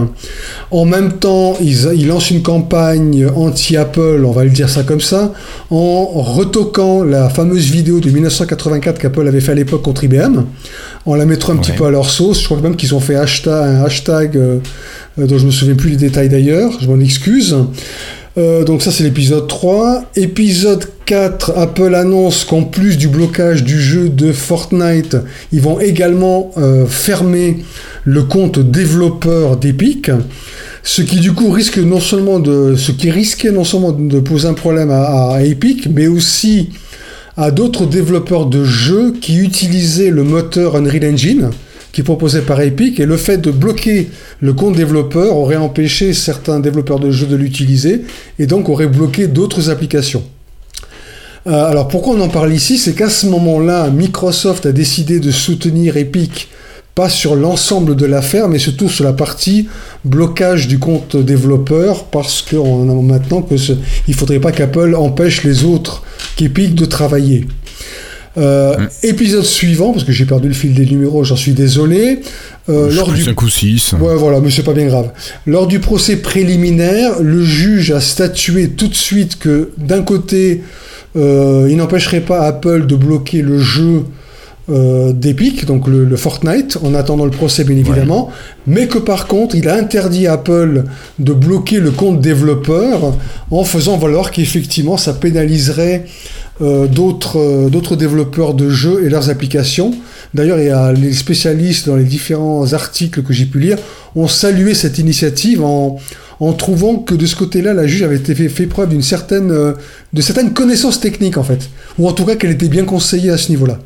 S2: En même temps, il, lance une campagne anti-Apple, on va le dire ça comme ça, en retoquant la fameuse vidéo de 1984 qu'Apple avait fait à l'époque contre IBM, en la mettant un petit peu à leur sauce. Je crois même qu'ils ont fait hashtag, un hashtag euh, euh, dont je me souviens plus les détails d'ailleurs, je m'en excuse. Euh, donc ça c'est l'épisode 3. Épisode 4, Apple annonce qu'en plus du blocage du jeu de Fortnite, ils vont également euh, fermer le compte développeur d'Epic. Ce qui du coup risque non seulement de, ce qui risquait non seulement de poser un problème à, à Epic, mais aussi à d'autres développeurs de jeux qui utilisaient le moteur Unreal Engine qui est proposé par Epic, et le fait de bloquer le compte développeur aurait empêché certains développeurs de jeux de l'utiliser, et donc aurait bloqué d'autres applications. Euh, alors pourquoi on en parle ici? C'est qu'à ce moment-là, Microsoft a décidé de soutenir Epic pas sur l'ensemble de l'affaire, mais surtout sur la partie blocage du compte développeur, parce qu'on a maintenant que il faudrait pas qu'Apple empêche les autres qu'Epic de travailler. Euh, épisode suivant, parce que j'ai perdu le fil des numéros, j'en suis désolé.
S1: Euh, lors du 5 ou 6.
S2: Ouais, voilà, mais c'est pas bien grave. Lors du procès préliminaire, le juge a statué tout de suite que d'un côté, euh, il n'empêcherait pas Apple de bloquer le jeu euh, d'Epic, donc le, le Fortnite, en attendant le procès bien évidemment, mais que par contre il a interdit à Apple de bloquer le compte développeur en faisant valoir qu'effectivement ça pénaliserait euh, d'autres euh, d'autres développeurs de jeux et leurs applications. D'ailleurs, il y a les spécialistes dans les différents articles que j'ai pu lire ont salué cette initiative en, en trouvant que de ce côté-là, la juge avait été fait, fait preuve d'une certaine, euh, de certaines connaissances techniques en fait, ou en tout cas qu'elle était bien conseillée à ce niveau-là.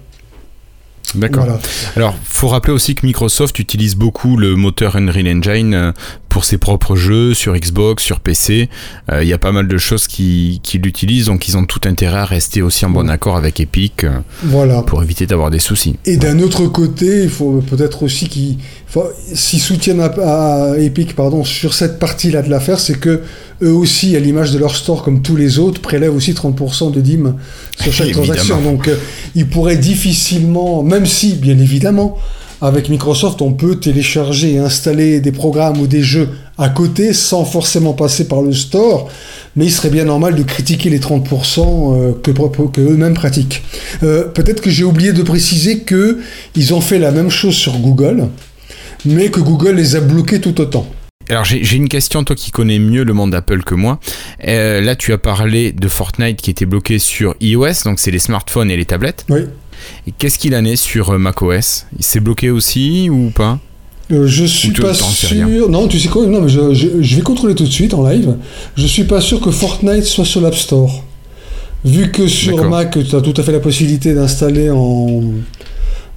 S1: D'accord.
S2: Voilà.
S1: Alors, faut rappeler aussi que Microsoft utilise beaucoup le moteur Unreal Engine euh, pour ses propres jeux sur Xbox, sur PC. Euh, Il y a pas mal de choses qui, qui l'utilisent, donc ils ont tout intérêt à rester aussi en bon accord avec Epic euh,
S2: Voilà.
S1: pour éviter d'avoir des soucis.
S2: Et d'un autre côté, il faut peut-être aussi qu'ils s'ils soutiennent à, à Epic pardon, sur cette partie-là de l'affaire, c'est que eux aussi, à l'image de leur store, comme tous les autres, prélèvent aussi 30% de DIM sur chaque transaction. Donc, euh, ils pourraient difficilement, même si, bien évidemment, avec Microsoft, on peut télécharger et installer des programmes ou des jeux à côté sans forcément passer par le store, mais il serait bien normal de critiquer les 30% euh, que, que eux-mêmes pratiquent. Euh, Peut-être que j'ai oublié de préciser que ils ont fait la même chose sur Google, mais que Google les a bloqués tout autant.
S1: Alors j'ai j'ai une question, toi qui connais mieux le monde Apple que moi. Euh, là, tu as parlé de Fortnite qui était bloqué sur iOS, donc c'est les smartphones et les tablettes.
S2: Oui.
S1: Et qu'est-ce qu'il en est sur euh, macOS? Il s'est bloqué aussi ou pas?
S2: Euh, je suis pas sûr. Non, tu sais quoi? Non, mais je, je- je vais contrôler tout de suite en live. Je suis pas sûr que Fortnite soit sur l'App Store. Vu que sur. Mac, tu as tout à fait la possibilité d'installer en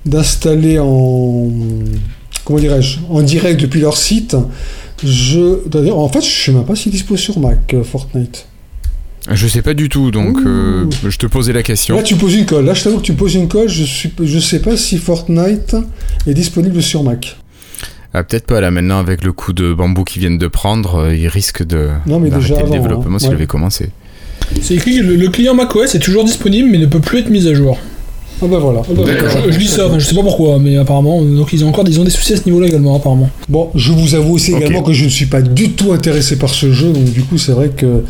S2: d'installer en comment dirais-je en direct depuis leur site. Je d'ailleurs en fait, je sais même pas s'il dispose sur Mac euh, Fortnite.
S1: Je sais pas du tout, donc euh, je te posais la question.
S2: Là, tu poses une colle. Là, je t'avoue que tu poses une colle. Je suis je sais pas si Fortnite est disponible sur Mac.
S1: Ah, Peut-être pas là maintenant avec le coup de bambou qu'ils viennent de prendre, euh, ils risquent de
S2: Non, mais déjà
S1: le
S2: avant,
S1: développement
S2: hein.
S1: s'il
S2: Ouais.
S1: avait commencé.
S3: C'est écrit que le, le client macOS est toujours disponible mais ne peut plus être mis à jour.
S2: Ah bah voilà.
S3: Je, je dis ça, enfin, je sais pas pourquoi, mais apparemment, donc ils ont encore ils ont des soucis à ce niveau-là également, apparemment.
S2: Bon, je vous avoue aussi également que je ne suis pas du tout intéressé par ce jeu, donc du coup, c'est vrai que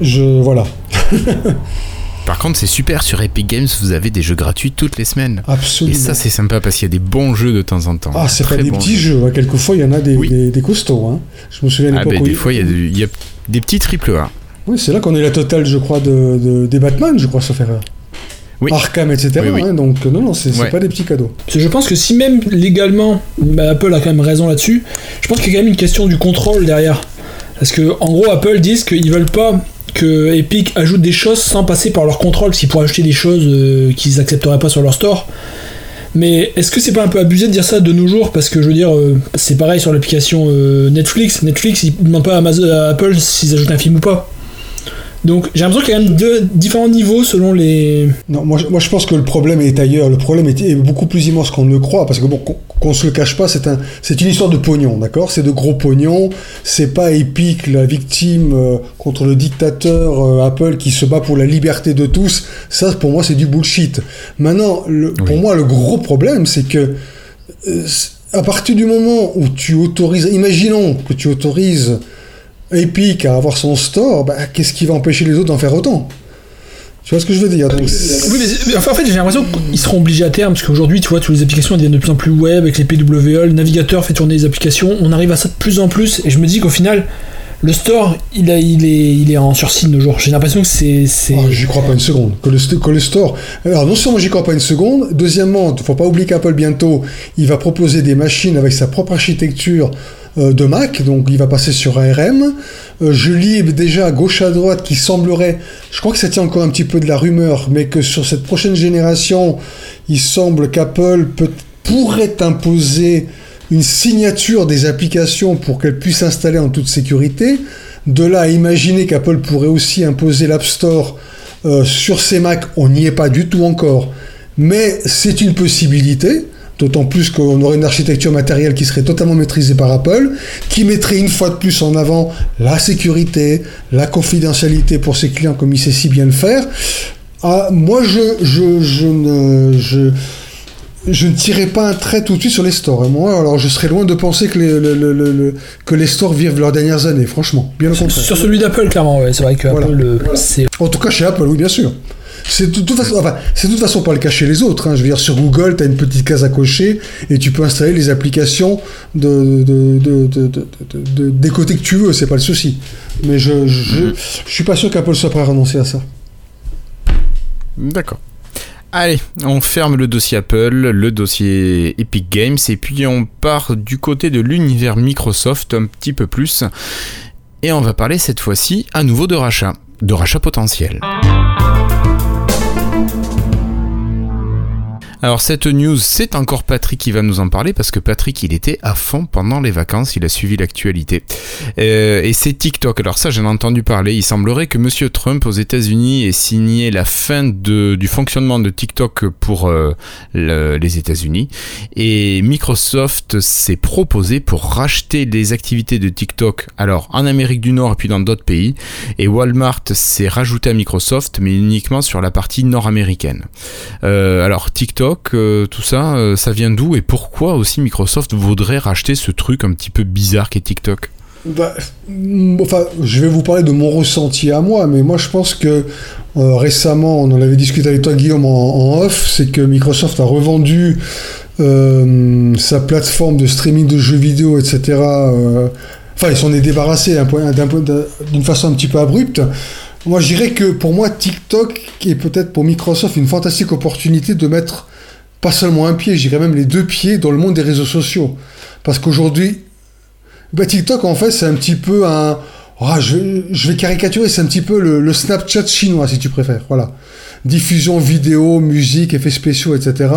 S2: je voilà,
S1: Par contre, c'est super sur Epic Games, vous avez des jeux gratuits toutes les semaines.
S2: absolument.
S1: Et ça, c'est sympa parce qu'il y a des bons jeux de temps en temps.
S2: ah, c'est pas des
S1: bons
S2: petits jeux. hein. Quelquefois, il y en a des,
S1: Oui.
S2: des, des costauds. Hein. Je me souviens à
S1: Ah, ben, des fois, il y, a y des petits triple A.
S2: Oui, c'est là qu'on est la totale, je crois, de, de- des Batman, je crois, sauf erreur.
S1: Oui.
S2: Arkham, etc.
S1: Oui, oui.
S2: hein, donc, non, non, c'est
S1: Ouais.
S2: pas des petits cadeaux.
S3: Parce que je pense que si même légalement, bah, Apple a quand même raison là-dessus, je pense qu'il y a quand même une question du contrôle derrière. Parce que en gros, Apple disent qu'ils veulent pas que Epic ajoute des choses sans passer par leur contrôle, s'ils pourraient acheter des choses euh, qu'ils accepteraient pas sur leur store. Mais est-ce que c'est pas un peu abusé de dire ça de nos jours? Parce que je veux dire, euh, c'est pareil sur l'application euh, Netflix. Netflix, ils demandent pas à, Amazon- Apple s'ils ajoutent un film ou pas. Donc j'ai l'impression qu'il y a quand même différents niveaux selon les.
S2: Non, moi, je- pense que le problème est ailleurs. Le problème est, est beaucoup plus immense qu'on ne le croit. Parce que bon, qu'on se le cache pas, c'est un, c'est une histoire de pognon, d'accord? C'est de gros pognon. C'est pas Epic, la victime euh, contre le dictateur euh, Apple qui se bat pour la liberté de tous. Ça, pour moi, c'est du bullshit. Maintenant, le- pour moi, le gros problème, c'est que euh, à partir du moment où tu autorises, imaginons que tu autorises Epic à avoir son store, bah, qu'est-ce qui va empêcher les autres d'en faire autant? Tu vois ce que je veux dire Donc,
S3: Oui, mais, mais enfin, en fait, j'ai l'impression qu'ils seront obligés à terme, parce qu'aujourd'hui, tu vois, toutes les applications deviennent de plus en plus web, avec les PWE, le navigateur fait tourner les applications, on arrive à ça de plus en plus, et je me dis qu'au final, le store, il, a- il, est, il est en sursis de nos jours. J'ai l'impression que c'est. c'est-
S2: Ah, j'y crois pas une seconde. Que le, st- que le store. Alors, non seulement j'y crois pas une seconde, deuxièmement, faut pas oublier qu'Apple bientôt, il va proposer des machines avec sa propre architecture de Mac, donc il va passer sur ARM. Euh, je lis déjà à gauche à droite qui semblerait, je crois que tient encore un petit peu de la rumeur, mais que sur cette prochaine génération, il semble qu'Apple pourrait imposer une signature des applications pour qu'elles puissent s'installer en toute sécurité. De là à imaginer qu'Apple pourrait aussi imposer l'App Store euh, sur ces Mac, on n'y est pas du tout encore. Mais c'est une possibilité, d'autant plus qu'on aurait une architecture matérielle qui serait totalement maîtrisée par Apple, qui mettrait une fois de plus en avant la sécurité, la confidentialité pour ses clients comme il sait si bien le faire. Ah, moi, je, je, je ne... Je, je ne tirerai pas un trait tout de suite sur les stores. Et moi, alors, je serais loin de penser que les, le- le- le- le- que les stores vivent leurs dernières années, franchement. Bien au contraire.
S3: Sur celui d'Apple, clairement, ouais, c'est vrai que
S2: Voilà.
S3: Apple, euh, c'est.
S2: En tout cas, chez Apple, oui, bien sûr. C'est de toute façon, enfin, c'est de toute façon pas le cas chez les autres. hein. Je veux dire, sur Google, tu as une petite case à cocher et tu peux installer les applications de, de, de, de- de- de- de- des côtés que tu veux, c'est pas le souci. Mais je, je,
S1: Mhm.
S2: je suis pas sûr qu'Apple soit prêt à renoncer à ça.
S1: D'accord. Allez, on ferme le dossier Apple, le dossier Epic Games, et puis on part du côté de l'univers Microsoft un petit peu plus. Et on va parler cette fois-ci à nouveau de rachat, de rachat potentiel. Alors cette news, c'est encore Patrick qui va nous en parler parce que Patrick, il était à fond pendant les vacances, il a suivi l'actualité. Euh, et c'est TikTok. Alors ça, j'en ai entendu parler. Il semblerait que Monsieur Trump aux États-Unis ait signé la fin du fonctionnement de TikTok pour euh, le- les États-Unis. Et Microsoft s'est proposé pour racheter les activités de TikTok. Alors en Amérique du Nord et puis dans d'autres pays. Et Walmart s'est rajouté à Microsoft, mais uniquement sur la partie nord-américaine. Euh, alors TikTok, euh, tout ça, euh, ça vient d'où et pourquoi aussi Microsoft voudrait racheter ce truc un petit peu bizarre qu'est TikTok?
S2: Bah, enfin, je vais vous parler de mon ressenti à moi, mais moi je pense que euh, récemment, on en avait discuté avec toi Guillaume en, off, c'est que Microsoft a revendu sa plateforme de streaming de jeux vidéo, etc. Enfin, ils s'en est débarrassé d'un point- d'un point- d'un- d'une façon un petit peu abrupte. Moi, je dirais que pour moi, TikTok est peut-être pour Microsoft une fantastique opportunité de mettre pas seulement un pied, je dirais même les deux pieds dans le monde des réseaux sociaux. Parce qu'aujourd'hui, bah, TikTok, en fait, c'est un petit peu un. Ah, je, vais- caricaturer, c'est un petit peu le, Snapchat chinois, si tu préfères. Voilà. Diffusion vidéo, musique, effets spéciaux, etc.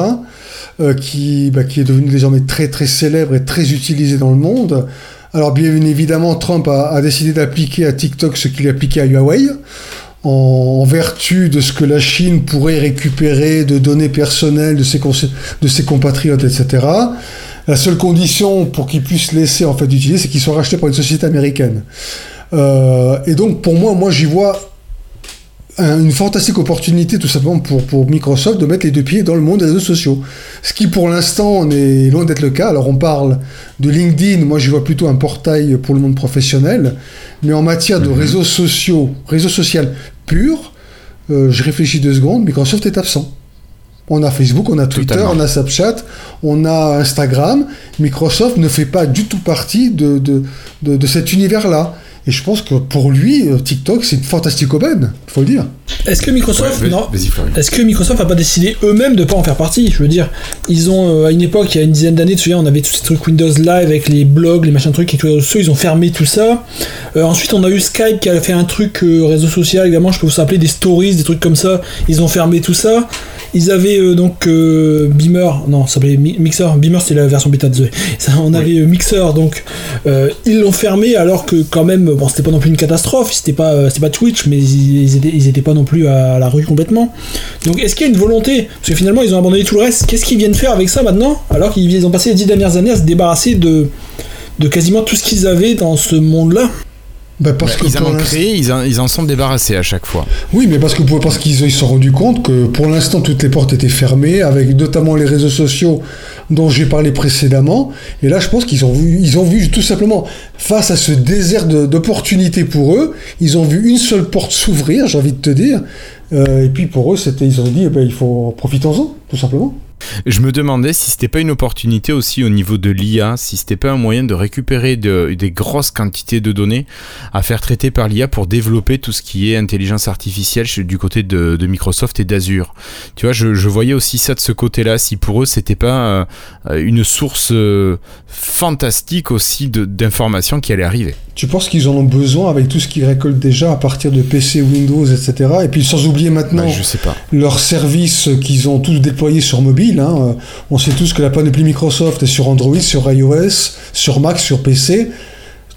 S2: euh, qui, bah, qui est devenu désormais très très célèbre et très utilisé dans le monde. Alors, bien évidemment, Trump a, a décidé d'appliquer à TikTok ce qu'il appliquait à Huawei, en, vertu de ce que la Chine pourrait récupérer de données personnelles de ses, de ses compatriotes, etc. La seule condition pour qu'ils puissent laisser en fait d'utiliser, c'est qu'ils soient rachetés par une société américaine. Euh, et donc pour moi, moi j'y vois un- une fantastique opportunité tout simplement pour, pour Microsoft de mettre les deux pieds dans le monde des réseaux sociaux. Ce qui pour l'instant est loin d'être le cas. Alors on parle de LinkedIn, moi j'y vois plutôt un portail pour le monde professionnel, mais en matière de
S1: Mhm.
S2: réseaux sociaux, réseau social pur, euh, je réfléchis deux secondes, Microsoft est absent. On a Facebook, on a Twitter,
S1: Totalement.
S2: on a Snapchat, on a Instagram. Microsoft ne fait pas du tout partie de, de, de, de cet univers-là. Et je pense que pour lui, euh, TikTok, c'est une fantastique aubaine, il faut le dire.
S3: Est-ce que Microsoft,
S1: Ouais,
S3: non. Est-ce que Microsoft a pas décidé eux-mêmes de pas en faire partie? Je veux dire, ils ont euh, à une époque, il y a une dizaine d'années, tu te souviens, on avait tous ces trucs Windows Live avec les blogs, les machins trucs et tout ça, ils ont fermé tout ça. Euh, ensuite, on a eu Skype qui a fait un truc euh, réseau social également, je peux vous appeler des stories, des trucs comme ça. Ils ont fermé tout ça. Ils avaient euh, donc euh, Beamer, non, ça s'appelait Mi- Mixer. Beamer, c'était la version bêta, désolé. Ça, on avait euh, Mixer, donc euh, ils l'ont fermé alors que quand même, bon, c'était pas non plus une catastrophe, c'était pas, c'était pas Twitch, mais ils, ils étaient, ils étaient pas non plus à la rue complètement. Donc est-ce qu'il y a une volonté? Parce que finalement, ils ont abandonné tout le reste. Qu'est-ce qu'ils viennent faire avec ça maintenant? Alors qu'ils ils ont passé les dix dernières années à se débarrasser de, de quasiment tout ce qu'ils avaient dans ce monde-là.
S2: Bah, parce
S1: Bah,
S2: que
S1: ils en ont créé, ils en, ils en sont débarrassés à chaque fois.
S2: Oui, mais parce que parce qu'ils ils se sont rendus compte que pour l'instant toutes les portes étaient fermées, avec notamment les réseaux sociaux dont j'ai parlé précédemment. Et là, je pense qu'ils ont vu, ils ont vu tout simplement face à ce désert d'opportunités pour eux, ils ont vu une seule porte s'ouvrir, j'ai envie de te dire. Euh, et puis pour eux, c'était, ils ont dit, eh ben, il faut profitons-en, tout simplement.
S1: Je me demandais si c'était pas une opportunité aussi au niveau de l'IA, si c'était pas un moyen de récupérer de- des grosses quantités de données à faire traiter par l'IA pour développer tout ce qui est intelligence artificielle du côté de, de Microsoft et d'Azure. Tu vois, je, je voyais aussi ça de ce côté-là, si pour eux c'était pas euh, une source euh, fantastique aussi d'informations qui allait arriver.
S2: Tu penses qu'ils en ont besoin avec tout ce qu'ils récoltent déjà à partir de PC, Windows, etc. Et puis sans oublier maintenant
S1: Bah, je sais pas.
S2: leurs services qu'ils ont tous déployés sur mobile. Hein. Euh, On sait tous que la panoplie Microsoft est sur Android, sur iOS, sur Mac, sur PC.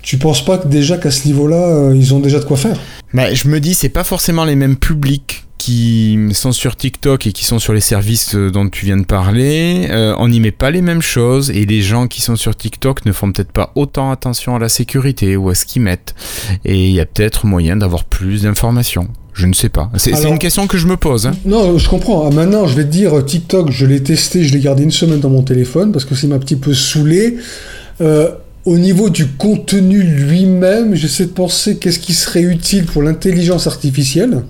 S2: Tu penses pas que déjà qu'à ce niveau-là, euh, ils ont déjà de quoi faire?
S1: Bah, je me dis, c'est pas forcément les mêmes publics qui sont sur TikTok et qui sont sur les services euh, dont tu viens de parler. On n'y met pas les mêmes choses et les gens qui sont sur TikTok ne font peut-être pas autant attention à la sécurité ou à ce qu'ils mettent. Et il y a peut-être moyen d'avoir plus d'informations. Je ne sais pas. C'est une question que je me pose. hein.
S2: Non, je comprends. Ah, Maintenant, je vais te dire, TikTok, je l'ai testé, je l'ai gardé une semaine dans mon téléphone parce que ça m'a un petit peu saoulé. Euh, au niveau du contenu lui-même, j'essaie de penser qu'est-ce qui serait utile pour l'intelligence artificielle.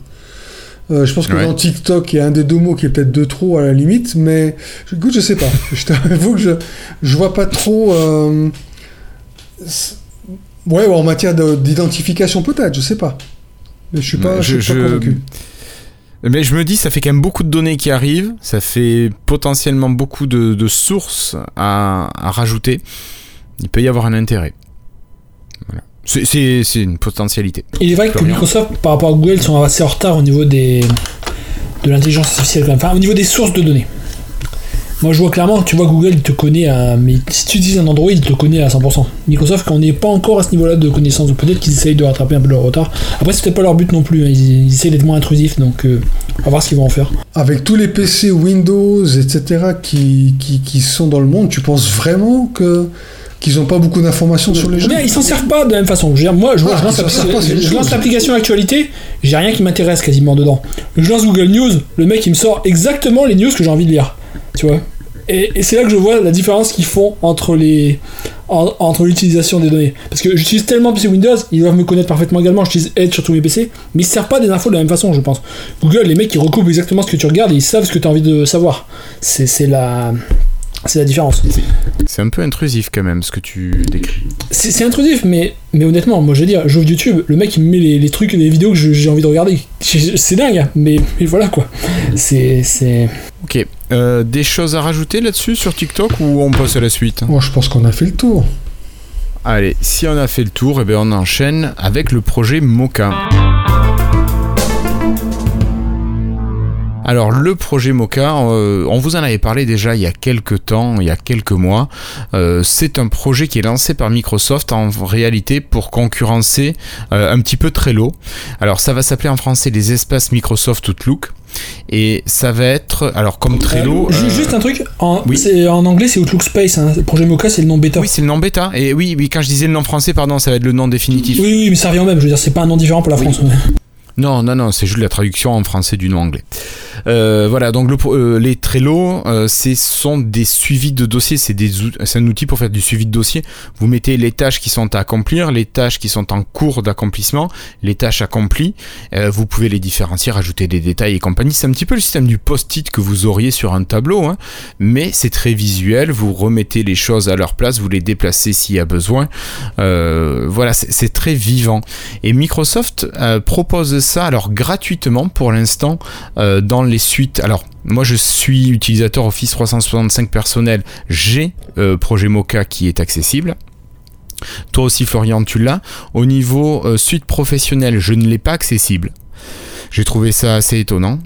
S2: Euh, je pense que
S1: Ouais.
S2: dans TikTok, il y a un des deux mots qui est peut-être de trop à la limite, mais écoute, je sais pas. je t'avoue que je, je vois pas trop. euh, Ouais, en matière de- d'identification, peut-être, je sais pas. Mais je suis pas, je, suis pas convaincu.
S1: Mais je me dis, ça fait quand même beaucoup de données qui arrivent, ça fait potentiellement beaucoup de, de sources à, à rajouter. Il peut y avoir un intérêt. Voilà. C'est- une potentialité.
S3: Il est vrai que. Microsoft, par rapport à Google, sont assez en retard au niveau des de l'intelligence artificielle, enfin au niveau des sources de données. Moi, je vois clairement, tu vois, Google, il te connaît à. Mais si tu utilises un Android, il te connaît à 100%. Microsoft, on n'est pas encore à ce niveau-là de connaissance, peut-être qu'ils essayent de rattraper un peu leur retard. Après, c'est peut-être pas leur but non plus, hein. ils, ils essayent d'être moins intrusifs, donc euh, on va voir ce qu'ils vont en faire.
S2: Avec tous les PC Windows, etc., qui, qui, qui sont dans le monde, tu penses vraiment que qu'ils ont pas beaucoup d'informations sur les jeux?
S3: Mais ils s'en servent pas de la même façon. Je veux dire, moi, je,
S2: Ah,
S3: lance, l'application actualité, j'ai rien qui m'intéresse quasiment dedans. Je lance Google News, le mec il me sort exactement les news que j'ai envie de lire. Tu vois? Et, c'est là que je vois la différence qu'ils font entre les en- entre l'utilisation des données. Parce que j'utilise tellement PC Windows, ils doivent me connaître parfaitement également. J'utilise Edge sur tous mes PC, mais ils se servent pas des infos de la même façon, je pense. Google, les mecs ils recoupent exactement ce que tu regardes et ils savent ce que tu as envie de savoir. C'est la c'est la différence.
S1: C'est un peu intrusif quand même ce que tu décris.
S3: C'est intrusif, mais, mais honnêtement, moi je veux dire, j'ouvre YouTube, le mec il me met les, les trucs, les vidéos que je- j'ai envie de regarder. C'est dingue, hein, mais, mais voilà quoi. C'est. c'est-
S1: Ok. Euh, des choses à rajouter là-dessus sur TikTok ou on passe à la suite?
S2: Moi, je pense qu'on a fait le tour.
S1: Allez, si on a fait le tour, eh bien on enchaîne avec le projet Mocha. Alors le projet Mocha, euh, on vous en avait parlé déjà il y a quelques temps, il y a quelques mois. Euh, c'est un projet qui est lancé par Microsoft en réalité pour concurrencer euh, un petit peu Trello. Alors ça va s'appeler en français les espaces Microsoft Outlook. Et ça va être, alors comme Trello...
S3: Ju-
S1: euh,
S3: Juste un truc, en,
S1: oui.
S3: c'est- en anglais c'est Outlook Space, hein. le projet Mocha c'est le nom bêta.
S1: Oui, c'est le nom bêta. Et oui, oui, quand je disais le nom français, pardon, ça va être le nom définitif.
S3: oui, oui, mais ça revient au même, je veux dire, c'est pas un nom différent pour la
S1: Oui.
S3: France.
S1: Non, non, non, c'est juste la traduction en français du nom anglais. Euh, voilà, donc euh, les Trello, euh, ce sont des suivis de dossiers, c'est un outil pour faire du suivi de dossier. Vous mettez les tâches qui sont à accomplir, les tâches qui sont en cours d'accomplissement, les tâches accomplies. Vous pouvez les différencier, rajouter des détails et compagnie. C'est un petit peu le système du post-it que vous auriez sur un tableau, hein, mais c'est très visuel. Vous remettez les choses à leur place, vous les déplacez s'il y a besoin. Voilà, c'est très vivant. Et Microsoft propose alors gratuitement pour l'instant euh, dans les suites. Alors moi je suis utilisateur Office 365 personnel, j'ai euh, projet Mocha qui est accessible. Toi aussi Florian tu l'as. Au niveau euh, suite professionnelle, je ne l'ai pas accessible. J'ai trouvé ça assez étonnant.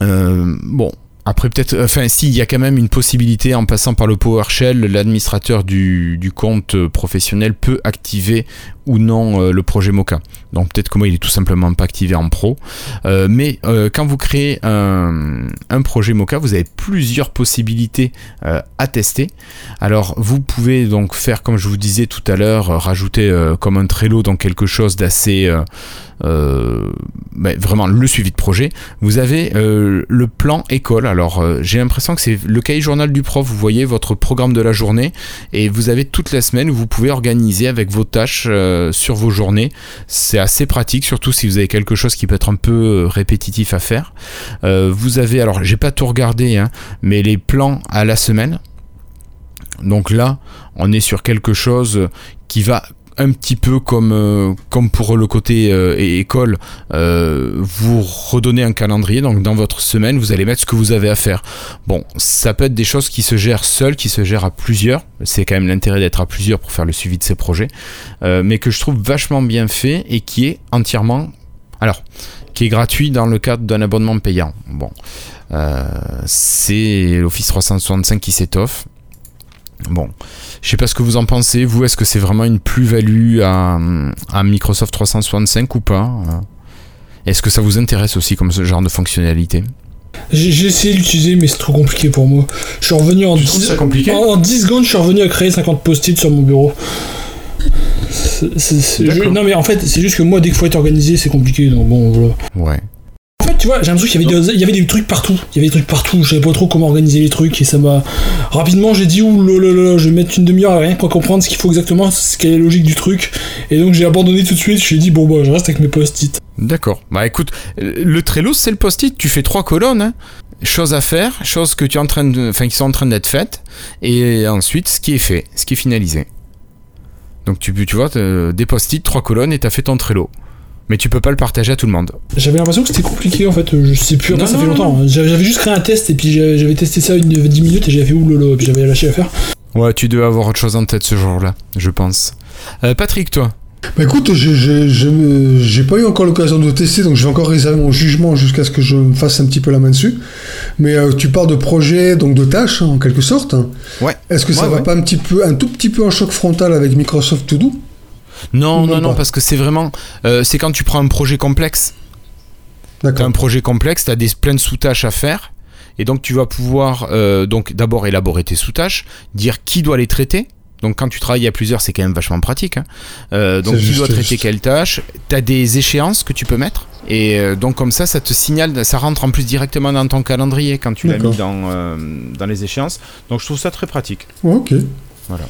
S1: Bon, après peut-être, enfin si, il y a quand même une possibilité en passant par le PowerShell, l'administrateur du, du compte professionnel peut activer ou non euh, le projet Mocha. Donc peut-être que moi il est tout simplement pas activé en pro. Euh, mais euh, quand vous créez un, un projet Mocha, vous avez plusieurs possibilités à tester. Alors vous pouvez donc faire comme je vous disais tout à l'heure, rajouter comme un Trello donc quelque chose d'assez ben, vraiment le suivi de projet. Vous avez le plan école. Alors j'ai l'impression que c'est le cahier journal du prof. Vous voyez votre programme de la journée et vous avez toute la semaine où vous pouvez organiser avec vos tâches euh, sur vos journées. C'est assez pratique, surtout si vous avez quelque chose qui peut être un peu euh, répétitif à faire. Euh, vous avez, alors j'ai pas tout regardé, hein, mais les plans à la semaine. Donc là, on est sur quelque chose qui va un petit peu comme, euh, comme pour le côté euh, école, euh, vous redonnez un calendrier, donc dans votre semaine, vous allez mettre ce que vous avez à faire. Bon, ça peut être des choses qui se gèrent seules, qui se gèrent à plusieurs, c'est quand même l'intérêt d'être à plusieurs pour faire le suivi de ces projets, mais que je trouve vachement bien fait et qui est entièrement... Alors, qui est gratuit dans le cadre d'un abonnement payant. Bon, c'est l'Office 365 qui s'étoffe. Bon, je sais pas ce que vous en pensez. Vous, est-ce que c'est vraiment une plus-value à, à Microsoft 365 ou pas Euh, Est-ce que ça vous intéresse aussi comme ce genre de fonctionnalité?
S3: J'ai essayé de l'utiliser, mais c'est trop compliqué pour moi. Je suis revenu en,
S1: Tu trouves ça compliqué?
S3: en, en 10 secondes, je suis revenu à créer 50 post-it sur mon bureau. Je- non mais en fait c'est juste que moi dès qu'il faut être organisé c'est compliqué donc bon voilà.
S1: Ouais.
S3: En fait tu vois j'ai l'impression qu'il y avait des, il y avait des trucs partout il y avait des trucs partout je savais pas trop comment organiser les trucs et ça m'a rapidement j'ai dit ouh je vais mettre une demi-heure à rien pour comprendre ce qu'il faut exactement ce qu'est la logique du truc et donc j'ai abandonné tout de suite je me suis dit bon bah je reste avec mes post-it
S1: D'accord. Bah écoute, le Trello, c'est le post-it. Tu fais trois colonnes. Hein. Choses à faire, choses que tu es en train de, enfin, qui sont en train d'être faites, et ensuite ce qui est fait, ce qui est finalisé. Donc tu, tu vois, des post-it, trois colonnes, et tu as fait ton Trello. Mais tu peux pas le partager à tout le monde.
S3: J'avais l'impression que c'était compliqué en fait, je sais plus, ça fait longtemps. J'avais juste créé un test et puis j'avais testé ça une 10 minutes et j'avais fait oulolo et puis j'avais lâché à faire.
S1: Ouais, tu devais avoir autre chose en tête ce jour-là, je pense. Euh, Patrick, toi?
S2: Bah écoute, j'ai pas eu encore l'occasion de tester, donc je vais encore réserver mon jugement jusqu'à ce que je me fasse un petit peu la main dessus. Mais euh, tu parles de projet, donc de tâches, en quelque sorte.
S1: Ouais.
S2: Est-ce que ça va pas un petit peu, un tout petit peu en choc frontal avec Microsoft To Do
S1: non, non, non, parce que c'est vraiment, euh, c'est quand tu prends un projet complexe. D'accord. un projet complexe, tu as des, plein de sous-tâches à faire. Et donc tu vas pouvoir euh, donc d'abord élaborer tes sous-tâches, dire qui doit les traiter. Donc quand tu travailles à plusieurs, c'est quand même vachement pratique. Hein. Euh, donc qui doit traiter quelle tâche. Tu as des échéances que tu peux mettre. Et donc comme ça, ça te signale, ça rentre en plus directement dans ton calendrier quand tu l'as mis dans, dans les échéances. Donc je trouve ça très pratique.
S2: ok.
S1: Voilà.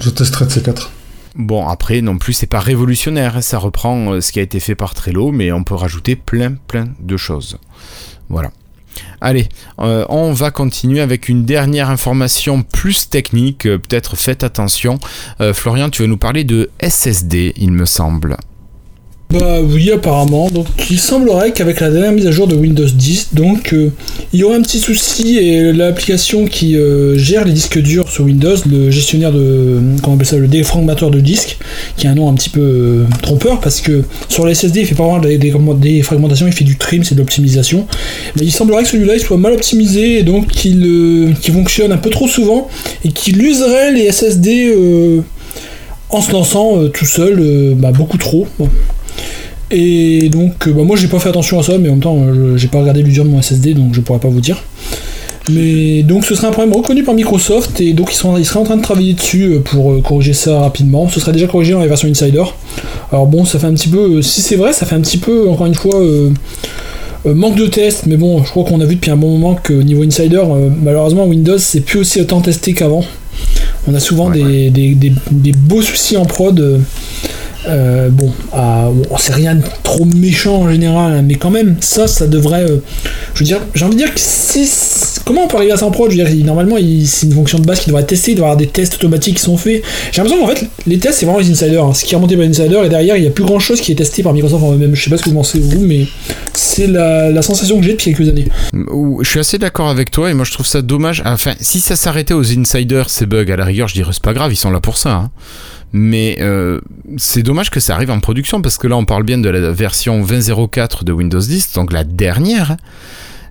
S2: Je testerai de ces quatre.
S1: Bon, après, non plus, c'est pas révolutionnaire. Hein. Ça reprend ce qui a été fait par Trello, mais on peut rajouter plein, plein de choses. Voilà. Allez, euh, on va continuer avec une dernière information plus technique, euh, peut-être faites attention. Euh, Florian, tu vas nous parler de SSD, il me semble.
S3: Bah oui, apparemment. Donc il semblerait qu'avec la dernière mise à jour de Windows 10, donc euh, il y aura un petit souci et l'application qui euh, gère les disques durs sur Windows, le gestionnaire de comment on appelle ça, le défragmentateur de disques, qui a un nom un petit peu euh, trompeur parce que sur les SSD il fait pas vraiment des, des, fragmentations, il fait du trim, c'est de l'optimisation. Mais il semblerait que celui-là il soit mal optimisé et donc qu'il fonctionne un peu trop souvent et qu'il userait les SSD en se lançant tout seul, bah, beaucoup trop. Et donc, euh, bah, moi j'ai pas fait attention à ça, mais en même temps, euh, j'ai pas regardé l'usure de mon SSD, donc je pourrais pas vous dire. Mais donc ce serait un problème reconnu par Microsoft et donc ils, sont, ils seraient en train de travailler dessus euh, pour corriger ça rapidement. Ce serait déjà corrigé dans les versions Insider. Alors bon, ça fait un petit peu, si c'est vrai, ça fait un petit peu, encore une fois, manque de tests. Mais bon, je crois qu'on a vu depuis un bon moment que niveau Insider, malheureusement Windows c'est plus aussi autant testé qu'avant. On a souvent des, Des, des, beaux soucis en prod. Euh, bon, c'est rien de trop méchant en général, hein, mais quand même, ça, ça devrait. Euh, je veux dire, j'ai envie de dire que si. Comment on peut arriver à ça en prod Je veux dire, normalement, c'est une fonction de base qui devrait être testée, il y avoir des tests automatiques qui sont faits. J'ai l'impression qu'en fait, les tests, c'est vraiment les insiders. Hein. Ce qui est remonté par les insiders, et derrière, il n'y a plus grand chose qui est testé par Microsoft en eux-mêmes. Je sais pas ce que vous pensez, vous, mais c'est la, sensation que j'ai depuis quelques années.
S1: Je suis assez d'accord avec toi, et moi, je trouve ça dommage. Enfin, si ça s'arrêtait aux insiders, ces bugs, à la rigueur, je dirais, c'est pas grave, ils sont là pour ça. Hein. Mais euh, c'est dommage que ça arrive en production parce que là on parle bien de la version 20.04 de Windows 10, donc la dernière, hein.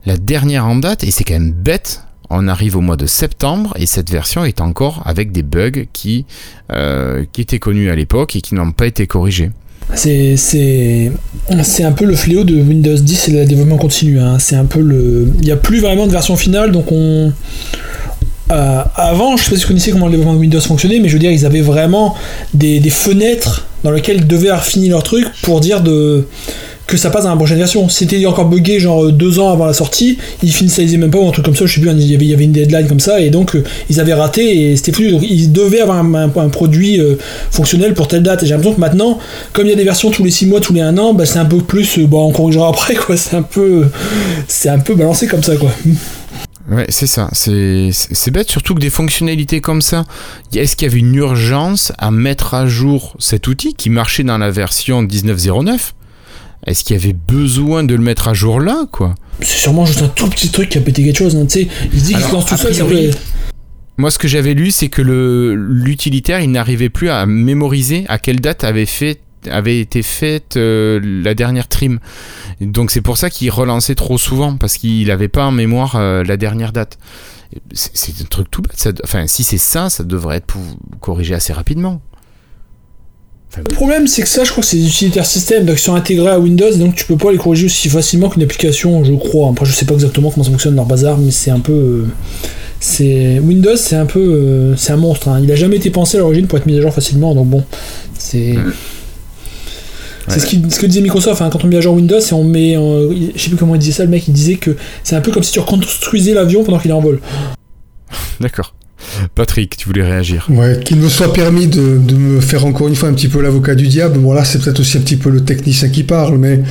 S1: la dernière en date, et c'est quand même bête. On arrive au mois de septembre et cette version est encore avec des bugs qui, euh, qui étaient connus à l'époque et qui n'ont pas été corrigés.
S3: C'est, un peu le fléau de Windows 10 et le développement continu. Hein. C'est un peu le. Il n'y a plus vraiment de version finale, donc on, euh, avant, je sais pas si vous connaissez comment le développement Windows fonctionnait, mais je veux dire, ils avaient vraiment des, fenêtres dans lesquelles ils devaient finir leur truc pour dire de, que ça passe dans la prochaine version. C'était encore buggé genre deux ans avant la sortie, ils finissaient même pas ou un truc comme ça, je sais plus, il y avait, il y avait une deadline comme ça, et donc euh, ils avaient raté et c'était foutu. Donc ils devaient avoir un, produit euh, fonctionnel pour telle date. Et j'ai l'impression que maintenant, comme il y a des versions tous les six mois, tous les un an, bah, c'est un peu plus, bon, on corrigera après, quoi. C'est un peu, c'est un peu balancé comme ça, quoi.
S1: Ouais, c'est ça. C'est bête, surtout que des fonctionnalités comme ça. Est-ce qu'il y avait une urgence à mettre à jour cet outil qui marchait dans la version 19.09 Est-ce qu'il y avait besoin de le mettre à jour là, quoi?
S3: C'est sûrement juste un tout petit truc qui a pété quelque chose, hein, tu sais. Il dit qu'il se lance tout seul,
S1: Moi, ce que j'avais lu, c'est que l'utilitaire, il n'arrivait plus à mémoriser à quelle date avait fait avait été faite euh, la dernière trim. Donc c'est pour ça qu'il relançait trop souvent, parce qu'il n'avait pas en mémoire euh, la dernière date. C'est un truc tout bête. enfin, si c'est ça, ça devrait être corrigé assez rapidement.
S3: le problème, c'est que ça, je crois que c'est des utilitaires système, donc ils sont intégrés à Windows, donc tu peux pas les corriger aussi facilement qu'une application, je crois. Après, je sais pas exactement comment ça fonctionne leur bazar, mais c'est un peu. Euh, c'est Windows, c'est un peu, c'est un monstre. Hein. Il a jamais été pensé à l'origine pour être mis à jour facilement, donc bon, c'est. C'est ce, ce, que disait Microsoft hein, quand on met à jour Windows et on met. je sais plus comment il disait ça, le mec, il disait que c'est un peu comme si tu reconstruisais l'avion pendant qu'il est en vol.
S1: D'accord. Patrick, tu voulais réagir
S2: Ouais, qu'il me soit permis de, me faire encore une fois un petit peu l'avocat du diable. Bon, là, c'est peut-être aussi un petit peu le technicien qui parle, mais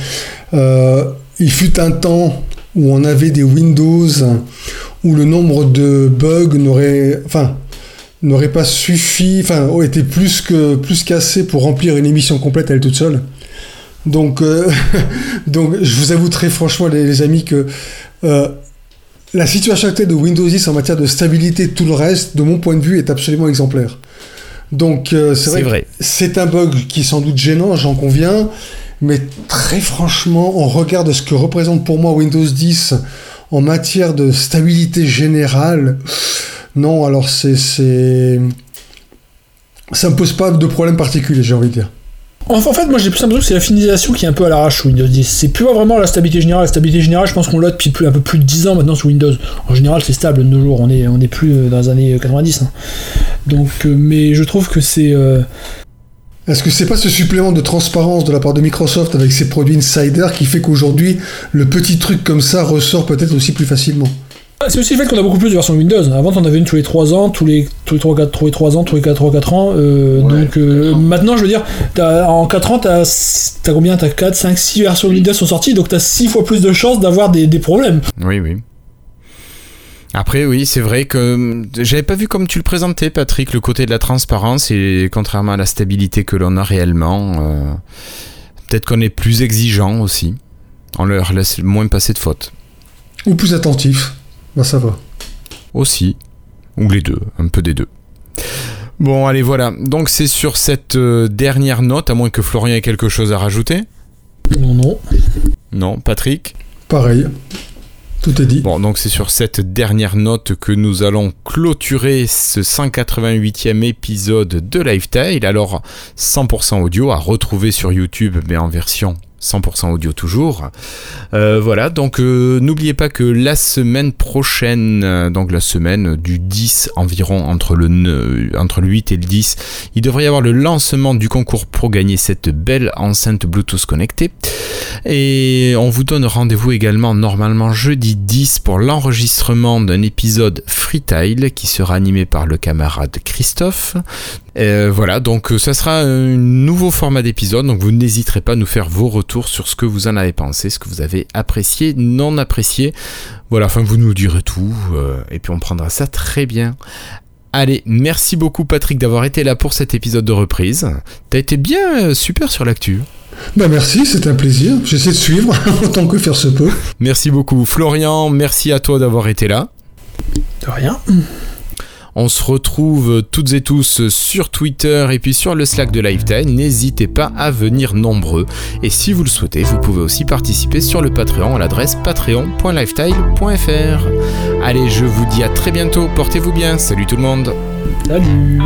S2: euh, il fut un temps où on avait des Windows où le nombre de bugs n'aurait, enfin, n'aurait pas suffi, enfin, était plus que plus qu'assez pour remplir une émission complète à elle toute seule. Donc, euh, donc, je vous avoue très franchement, les, amis, que euh, la situation actuelle de Windows 10 en matière de stabilité, tout le reste, de mon point de vue, est absolument exemplaire. Donc, euh, c'est vrai, c'est un bug qui est sans doute gênant, j'en conviens, mais très franchement, on regarde ce que représente pour moi Windows 10 en matière de stabilité générale. Non, alors c'est. Ça me pose pas de problème particulier, j'ai envie de dire.
S3: En fait, moi j'ai plus l'impression que c'est la finalisation qui est un peu à l'arrache sous Windows 10. C'est plus vraiment la stabilité générale. La stabilité générale, je pense qu'on l'a depuis un peu plus de 10 ans maintenant sous Windows. En général, c'est stable de nos jours. On est, on est plus euh, dans les années 90. Hein. Donc, euh, mais je trouve que c'est. Euh,
S2: Est-ce que c'est pas ce supplément de transparence de la part de Microsoft avec ses produits Insider qui fait qu'aujourd'hui, le petit truc comme ça ressort peut-être aussi plus facilement?
S3: C'est aussi le fait qu'on a beaucoup plus de versions Windows. Avant, on avait une tous les 3 ans, tous les, tous les 3, 4, tous les 3 ans, tous les 4, 3, 4 ans. Euh, donc euh, maintenant, je veux dire, en 4 ans, t'as as combien? T'as 4, 5, 6 versions Windows sont sorties, donc t'as 6 fois plus de chances d'avoir des, des problèmes.
S1: Oui, oui. Après, oui, c'est vrai que j'avais pas vu comme tu le présentais, Patrick, le côté de la transparence et contrairement à la stabilité que l'on a réellement, euh, peut-être qu'on est plus exigeant aussi. On leur laisse moins passer de fautes.
S2: Ou plus attentif. Bah ça va.
S1: Aussi. Ou les deux, un peu des deux. Bon, allez, voilà. Donc c'est sur cette euh, dernière note, à moins que Florian ait quelque chose à rajouter.
S3: Non, non.
S1: Non, Patrick
S2: Pareil. Tout est dit.
S1: Bon, donc c'est sur cette dernière note que nous allons clôturer ce 188e épisode de Lifetime. Alors, 100% audio à retrouver sur YouTube, mais en version 100% audio toujours. Euh, voilà, donc euh, n'oubliez pas que la semaine prochaine, euh, donc la semaine du 10 environ, entre le, entre le 8 et le 10, il devrait y avoir le lancement du concours pour gagner cette belle enceinte Bluetooth connectée. Et on vous donne rendez-vous également normalement jeudi 10 pour l'enregistrement d'un épisode Freetile qui sera animé par le camarade Christophe. Euh, voilà, donc ça sera un nouveau format d'épisode, donc vous n'hésiterez pas à nous faire vos retours sur ce que vous en avez pensé, ce que vous avez apprécié, non apprécié. Voilà, enfin vous nous direz tout, euh, et puis on prendra ça très bien. Allez, merci beaucoup Patrick d'avoir été là pour cet épisode de reprise. T'as été bien euh, super sur l'actu.
S2: Bah merci, c'est un plaisir. J'essaie de suivre autant que faire se peut.
S1: Merci beaucoup Florian, merci à toi d'avoir été là.
S3: De rien.
S1: On se retrouve toutes et tous sur Twitter et puis sur le Slack de Lifetime. N'hésitez pas à venir nombreux. Et si vous le souhaitez, vous pouvez aussi participer sur le Patreon à l'adresse patreon.lifetime.fr. Allez, je vous dis à très bientôt. Portez-vous bien. Salut tout le monde.
S3: Salut.